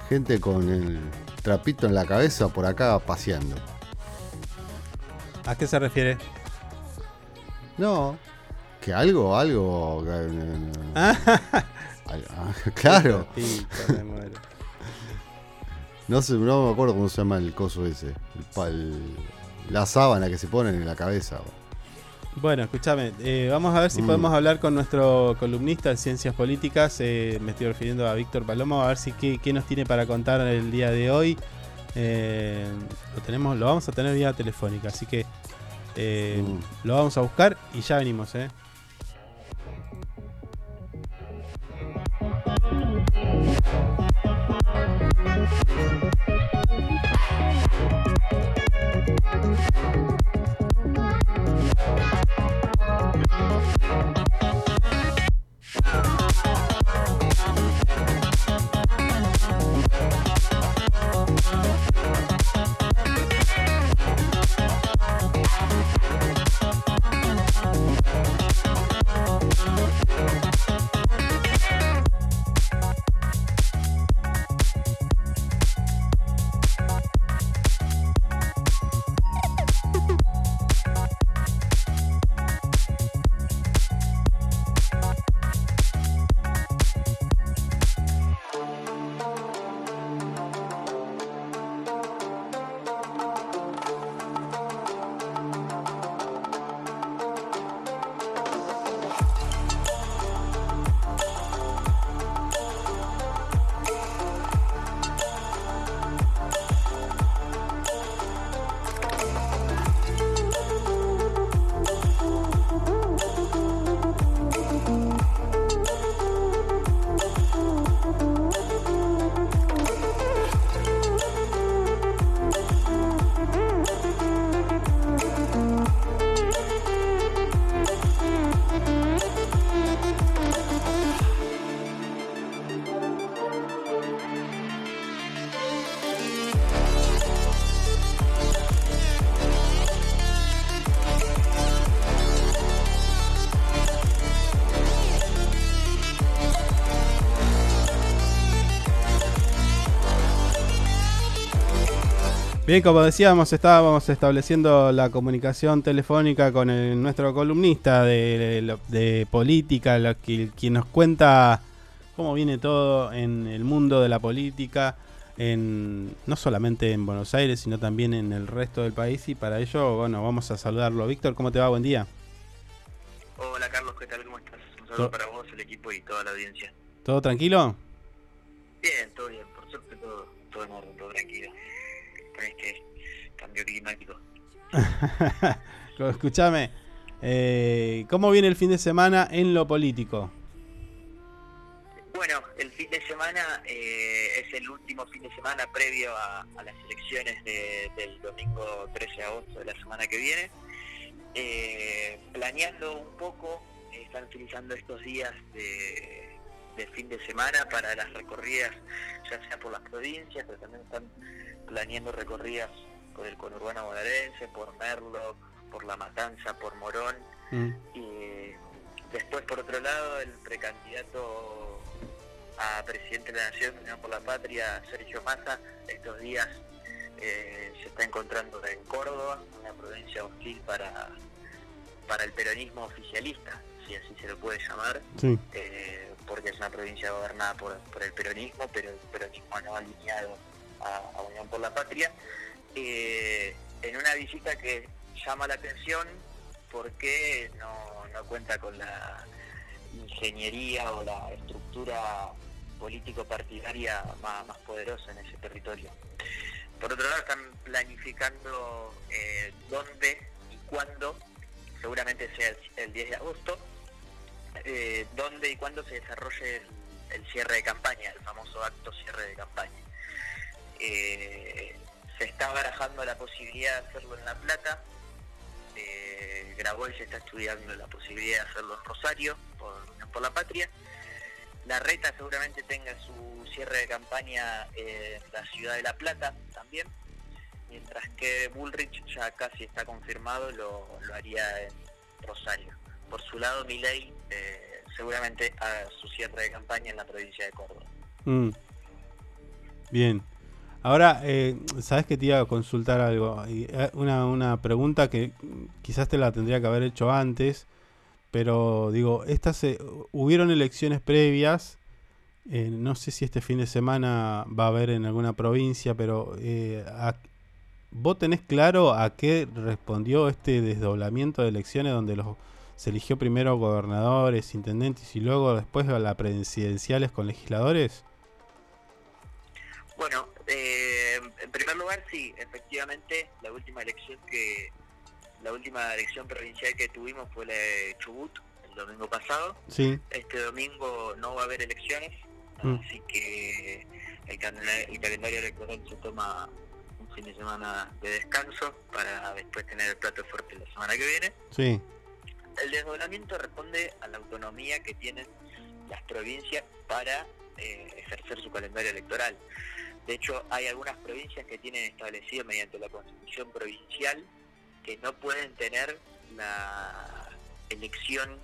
gente con el trapito en la cabeza por acá paseando. ¿A qué se refiere? No, que algo, algo. eh, *laughs* Ah. *laughs* claro. No sé, no me acuerdo cómo se llama el coso ese. El pa- el- la sábana que se ponen en la cabeza. Bueno, escúchame, eh, vamos a ver si Mm. podemos hablar con nuestro columnista de ciencias políticas. eh, me estoy refiriendo a Víctor Palomo, a ver si qué, qué nos tiene para contar el día de hoy. Eh, lo tenemos, lo vamos a tener vía telefónica, así que eh, Mm. lo vamos a buscar y ya venimos, eh. Bien, como decíamos, estábamos estableciendo la comunicación telefónica con el- nuestro columnista de, de- de política, la que- quien nos cuenta cómo viene todo en el mundo de la política, en, no solamente en Buenos Aires, sino también en el resto del país. Y para ello, bueno, vamos a saludarlo. Víctor, ¿cómo te va? Buen día. Hola Carlos, ¿qué tal? ¿Cómo estás? Un saludo para vos, el equipo y toda la audiencia. ¿Todo tranquilo? Cambio climático. *laughs* Escúchame, Eh, ¿Cómo viene el fin de semana en lo político? Bueno, el fin de semana eh, es el último fin de semana previo a, a las elecciones de- del domingo 13 de agosto de la semana que viene. Eh, planeando un poco, están utilizando estos días de, de fin de semana para las recorridas, ya sea por las provincias, pero también están planeando recorridas por el conurbano bonaerense, por Merlo, por La Matanza, por Morón. Y después, por otro lado, el precandidato a presidente de la Nación, Unión por la Patria, Sergio Massa, estos días eh, se está encontrando en Córdoba, una provincia hostil para, para el peronismo oficialista, si así se lo puede llamar, Sí. eh, porque es una provincia gobernada por, por el peronismo, pero el peronismo no alineado a, a Unión por la Patria, eh, en una visita que llama la atención porque no, no cuenta con la ingeniería o la estructura político-partidaria más, poderosa en ese territorio. Por otro lado, están planificando eh, dónde y cuándo, seguramente sea el, el 10 de agosto, eh, dónde y cuándo se desarrolle el, cierre de campaña, el famoso acto cierre de campaña. Se está barajando la posibilidad de hacerlo en La Plata, eh, Grabois está estudiando la posibilidad de hacerlo en Rosario, por, por la Patria. La Reta seguramente tenga su cierre de campaña en la ciudad de La Plata también, mientras que Bullrich ya casi está confirmado, lo, lo haría en Rosario. Por su lado, Milei eh, seguramente haga su cierre de campaña en la provincia de Córdoba. Mm. Bien. Ahora, eh, ¿sabes que te iba a consultar algo? Eh, Una, una pregunta que quizás te la tendría que haber hecho antes, pero digo, estas eh, hubieron elecciones previas, eh, no sé si este fin de semana va a haber en alguna provincia, pero eh, a- ¿vos tenés claro a qué respondió este desdoblamiento de elecciones donde los se eligió primero gobernadores, intendentes y luego después a las presidenciales con legisladores? Bueno, eh, en primer lugar, sí, efectivamente, la última elección que la última elección provincial que tuvimos fue la de Chubut el domingo pasado. Sí. Este domingo no va a haber elecciones, Mm. así que el, calendar- el calendario electoral se toma un fin de semana de descanso para después tener el plato fuerte la semana que viene. Sí. El desdoblamiento responde a la autonomía que tienen las provincias para eh, ejercer su calendario electoral. De hecho, hay algunas provincias que tienen establecido mediante la constitución provincial que no pueden tener la elección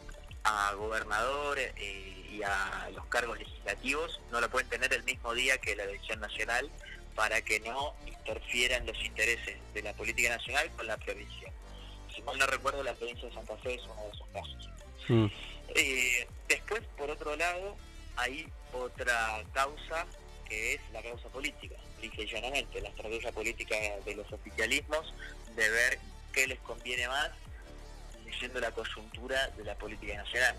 a gobernador eh, y a los cargos legislativos, no la pueden tener el mismo día que la elección nacional para que no interfieran los intereses de la política nacional con la provincia. Si mal no recuerdo, la provincia de Santa Fe es uno de esos casos. Mm. Eh, después, por otro lado, hay otra causa que es la causa política, y llanamente, la estrategia política de los oficialismos, de ver qué les conviene más, leyendo la coyuntura de la política nacional.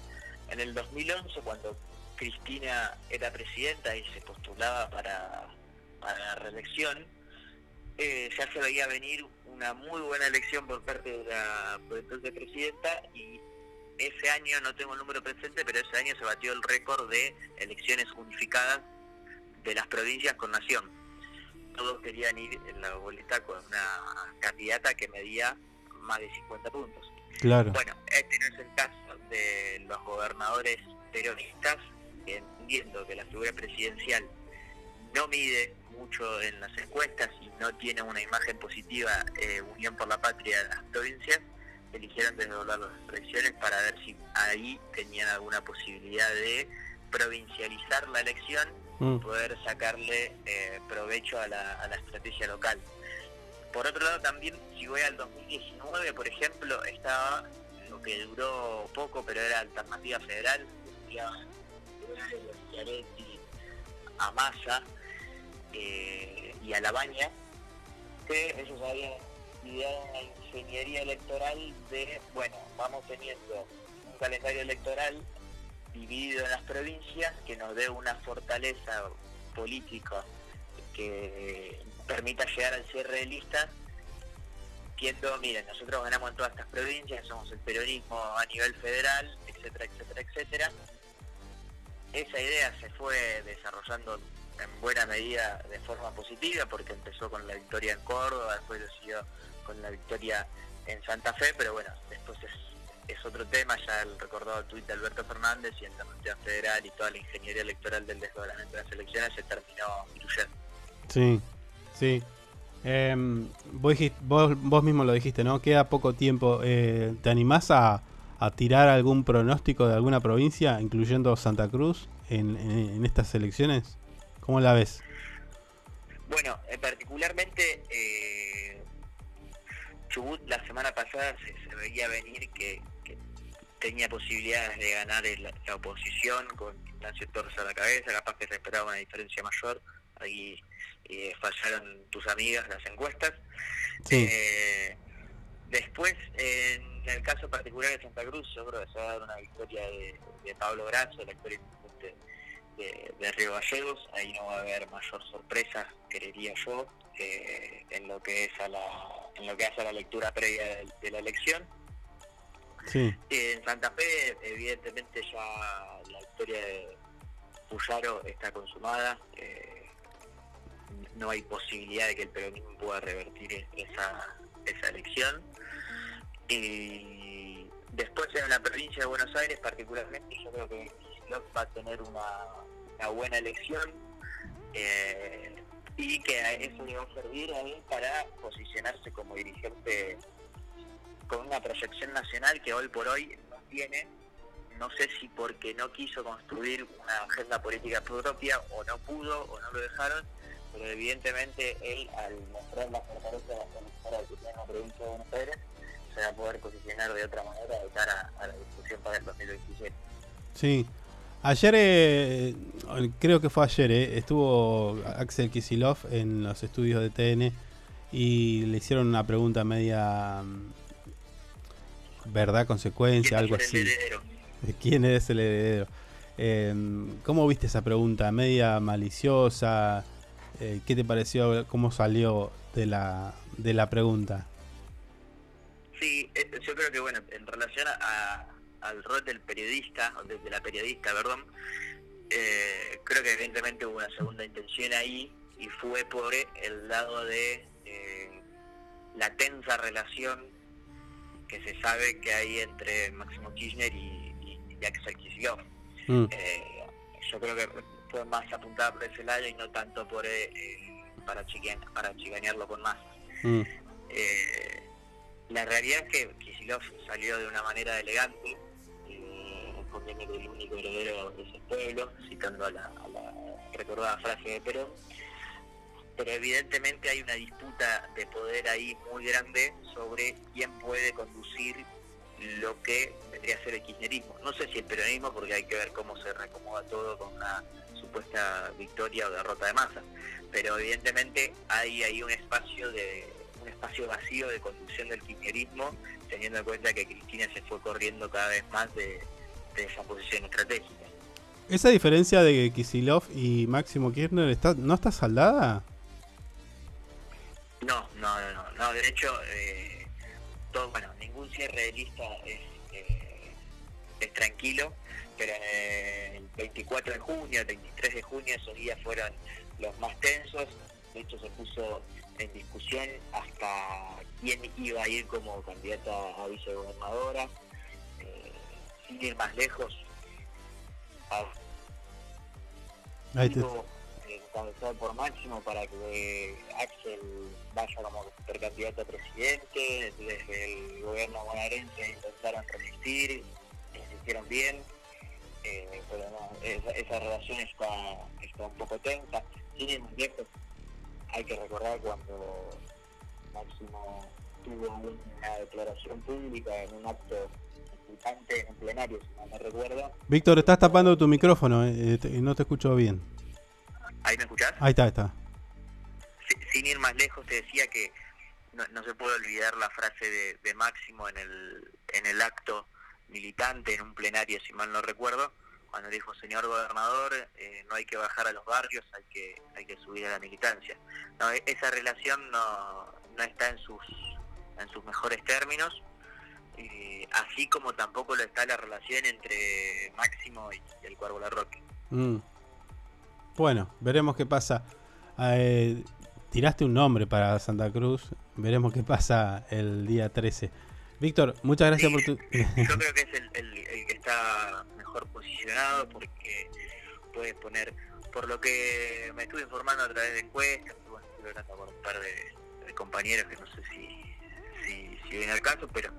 En el 2011, cuando Cristina era presidenta y se postulaba para, para la reelección, eh, ya se veía venir una muy buena elección por parte de la entonces presidenta y ese año, no tengo el número presente, pero ese año se batió el récord de elecciones unificadas de las provincias con nación. Todos querían ir en la boleta con una candidata que medía más de 50 puntos. Claro. Bueno, este no es el caso de los gobernadores peronistas, que entiendo que la figura presidencial no mide mucho en las encuestas y no tiene una imagen positiva eh, Unión por la Patria de las provincias, eligieron desdoblar las elecciones para ver si ahí tenían alguna posibilidad de provincializar la elección Mm. poder sacarle eh, provecho a la, a la estrategia local. Por otro lado, también, si voy al 2019, por ejemplo, estaba lo que duró poco, pero era alternativa federal, ya a Massa eh, y a La Baña, que ellos habían ideado una ingeniería electoral de, bueno, vamos teniendo un calendario electoral dividido en las provincias que nos dé una fortaleza política que permita llegar al cierre de listas diciendo, miren, nosotros ganamos en todas estas provincias, somos el peronismo a nivel federal, etcétera, etcétera, etcétera. Esa idea se fue desarrollando en buena medida de forma positiva porque empezó con la victoria en Córdoba, después lo siguió con la victoria en Santa Fe, pero bueno, después es, es otro tema, ya el recordado tuit de Alberto Fernández y en la Federal y toda la ingeniería electoral del desdoblamiento de las elecciones se terminó diluyendo. Sí, sí. Em, vos, dijiste- vos, vos mismo lo dijiste, ¿no? Queda poco tiempo. Eh, ¿Te animás a, a tirar algún pronóstico de alguna provincia, incluyendo Santa Cruz, en, en- en estas elecciones? ¿Cómo la ves? Bueno, eh, particularmente eh, Chubut la semana pasada se, se veía venir que tenía posibilidades de ganar el- la oposición con Ignacio Torres a la cabeza, capaz que se esperaba una diferencia mayor, ahí eh, fallaron tus amigas las encuestas. Sí. Eh, después, en el caso particular de Santa Cruz, yo creo que se va a dar una victoria de, de Pablo Grasso, la victoria de, de, de Río Gallegos, ahí no va a haber mayor sorpresa, creería yo, eh, en lo que es a la, en lo que hace a la lectura previa de, de la elección. Sí. Eh, En Santa Fe, evidentemente ya la victoria de Puyaro está consumada. eh, no hay posibilidad de que el peronismo pueda revertir esa, esa elección. Y después en la provincia de Buenos Aires, particularmente, yo creo que va a tener una, buena elección eh, y que eso le va a servir a él para posicionarse como dirigente con una proyección nacional que hoy por hoy no tiene, no sé si porque no quiso construir una agenda política propia o no pudo o no lo dejaron, pero evidentemente él al mostrar la fortaleza de la electoral que tiene en la provincia de Buenos Aires se va a poder posicionar de otra manera de cara a la discusión para el 2027. Sí. Ayer, eh, creo que fue ayer, eh, estuvo Axel Kisilov en los estudios de TN y le hicieron una pregunta media verdad, consecuencia, algo así. heredero? ¿De quién es el heredero? Eh, ¿Cómo viste esa pregunta? ¿Media maliciosa? Eh, ¿Qué te pareció? ¿Cómo salió de la, de la pregunta? Sí, eh, yo creo que bueno, en relación a, al rol del periodista, de la periodista, perdón, eh, creo que evidentemente hubo una segunda intención ahí y fue por el lado de eh, la tensa relación que se sabe que hay entre Máximo Kirchner y, y, y Axel Kicillof. Mm. Eh, yo creo que fue más apuntada por ese lado y no tanto por eh, para, chiquen- para chicanearlo con más. Mm. Eh, la realidad es que Kicillof salió de una manera elegante, eh, respondiendo que el único heredero es el pueblo, citando a la, a la recordada frase de Perón. Pero evidentemente hay una disputa de poder ahí muy grande sobre quién puede conducir lo que vendría a ser el kirchnerismo. No sé si el peronismo, porque hay que ver cómo se reacomoda todo con una supuesta victoria o derrota de masa. Pero evidentemente hay ahí un espacio de un espacio vacío de conducción del kirchnerismo, teniendo en cuenta que Cristina se fue corriendo cada vez más de, de esa posición estratégica. ¿Esa diferencia de Kisilov y Máximo Kirchner está, no está saldada? No, no, no, no, no, de hecho, eh, todo, bueno, ningún cierre de lista es, eh, es tranquilo, pero eh, el 24 de junio, el 23 de junio, esos días fueron los más tensos, de hecho se puso en discusión hasta quién iba a ir como candidata a vicegobernadora, eh, sin ir más lejos, a- Ahí te- por Máximo para que Axel vaya como supercandidato a presidente, desde el gobierno bonaerense intentaron resistir, resistieron bien, eh, pero no, esa, esa relación está, está un poco tensa. Sin lejos, hay que recordar cuando Máximo tuvo una declaración pública en un acto importante en plenario, si no me recuerdo. Víctor, estás tapando tu micrófono, eh, te- no te escucho bien. ¿Ahí me escuchás? Ahí está, ahí está. Si- sin ir más lejos, te decía que no, no se puede olvidar la frase de, de Máximo en el, en el acto militante, en un plenario, si mal no recuerdo, cuando dijo, señor gobernador, eh, no hay que bajar a los barrios, hay que, hay que subir a la militancia. No, e- esa relación no, no está en sus, en sus mejores términos, eh, así como tampoco lo está la relación entre Máximo y, el Cuervo Larroque. Mm. Bueno, veremos qué pasa. Eh, tiraste un nombre para Santa Cruz. Veremos qué pasa el día 13. Víctor, muchas gracias por tu... *laughs* Yo creo que es el, el- que está mejor posicionado porque puede poner, por lo que me estuve informando a través de encuestas, bueno, estuve hablando con un par de, compañeros que no sé si, si, si viene al caso, pero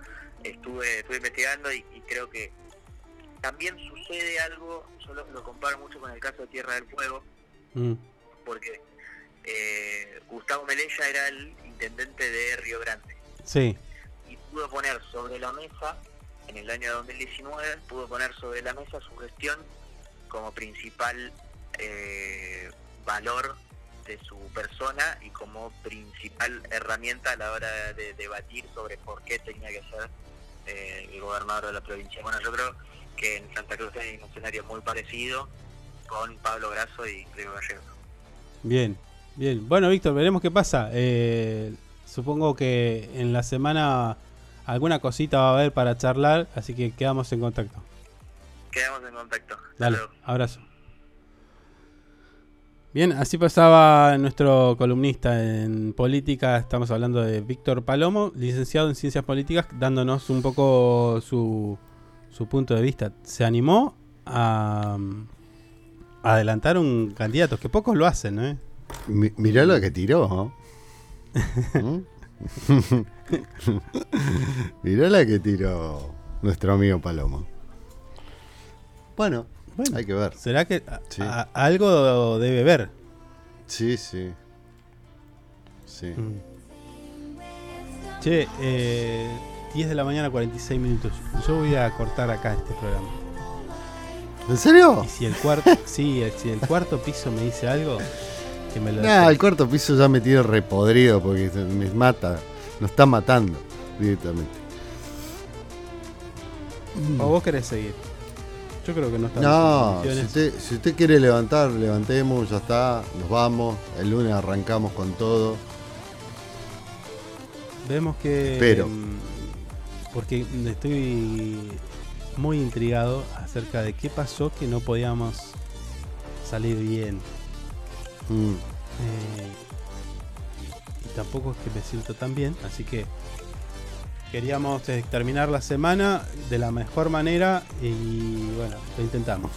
estuve, estuve investigando y creo que también sucede algo, yo lo, lo comparo mucho con el caso de Tierra del Fuego, Mm, porque eh, Gustavo Melella era el intendente de Río Grande. Sí, y pudo poner sobre la mesa, en el año 2019, pudo poner sobre la mesa su gestión como principal eh, valor de su persona y como principal herramienta a la hora de debatir sobre por qué tenía que ser eh, el gobernador de la provincia. Bueno, yo creo que en Santa Cruz hay un escenario muy parecido con Pablo Grasso y Río Gallegos. bien, bien. Bueno, Víctor, veremos qué pasa. Eh, supongo que en la semana alguna cosita va a haber para charlar, así que quedamos en contacto. Quedamos en contacto. Dale, abrazo. Bien, así pasaba nuestro columnista en política. Estamos hablando de Víctor Palomo, licenciado en ciencias políticas, dándonos un poco su, su punto de vista. Se animó a, a adelantar un candidato, que pocos lo hacen, ¿eh? Mi- mirá lo que tiró. ¿no? ¿Mm? *laughs* mirá la que tiró nuestro amigo Palomo. Bueno, hay que ver. ¿Será que a- a- algo debe ver? Sí, sí. Sí. Mm. Che, eh, 10 de la mañana, 46 minutos. Yo voy a cortar acá este programa. ¿En serio? Y si el cuarto, sí, si el cuarto piso me dice algo, que me lo Nah, el cuarto piso ya me tiene repodrido porque me mata. Nos está matando directamente. ¿O vos querés seguir? Yo creo que no estamos No, si usted, si usted quiere levantar, levantemos, ya está, nos vamos. El lunes arrancamos con todo. Vemos que. Pero. Porque estoy muy intrigado acerca de qué pasó que no podíamos salir bien. Mm. Eh, y tampoco es que me siento tan bien, así que queríamos eh, terminar la semana de la mejor manera y bueno, lo intentamos.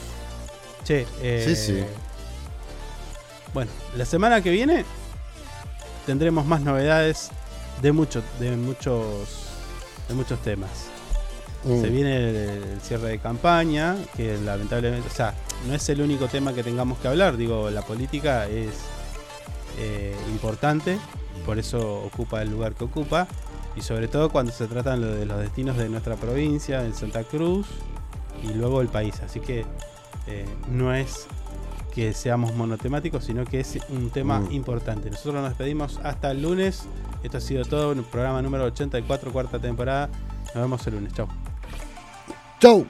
Che, eh, Sí, sí. Bueno, la semana que viene tendremos más novedades de muchos, de muchos, de muchos temas. Mm. Se viene el, el cierre de campaña, que lamentablemente, o sea, no es el único tema que tengamos que hablar. Digo, la política es eh, importante, por eso ocupa el lugar que ocupa, y sobre todo cuando se tratan lo de los destinos de nuestra provincia, en Santa Cruz, y luego el país. Así que eh, no es que seamos monotemáticos, sino que es un tema Mm. importante. Nosotros nos despedimos hasta el lunes. Esto ha sido todo en el programa número 84, cuarta temporada. Nos vemos el lunes. Chau. Chau.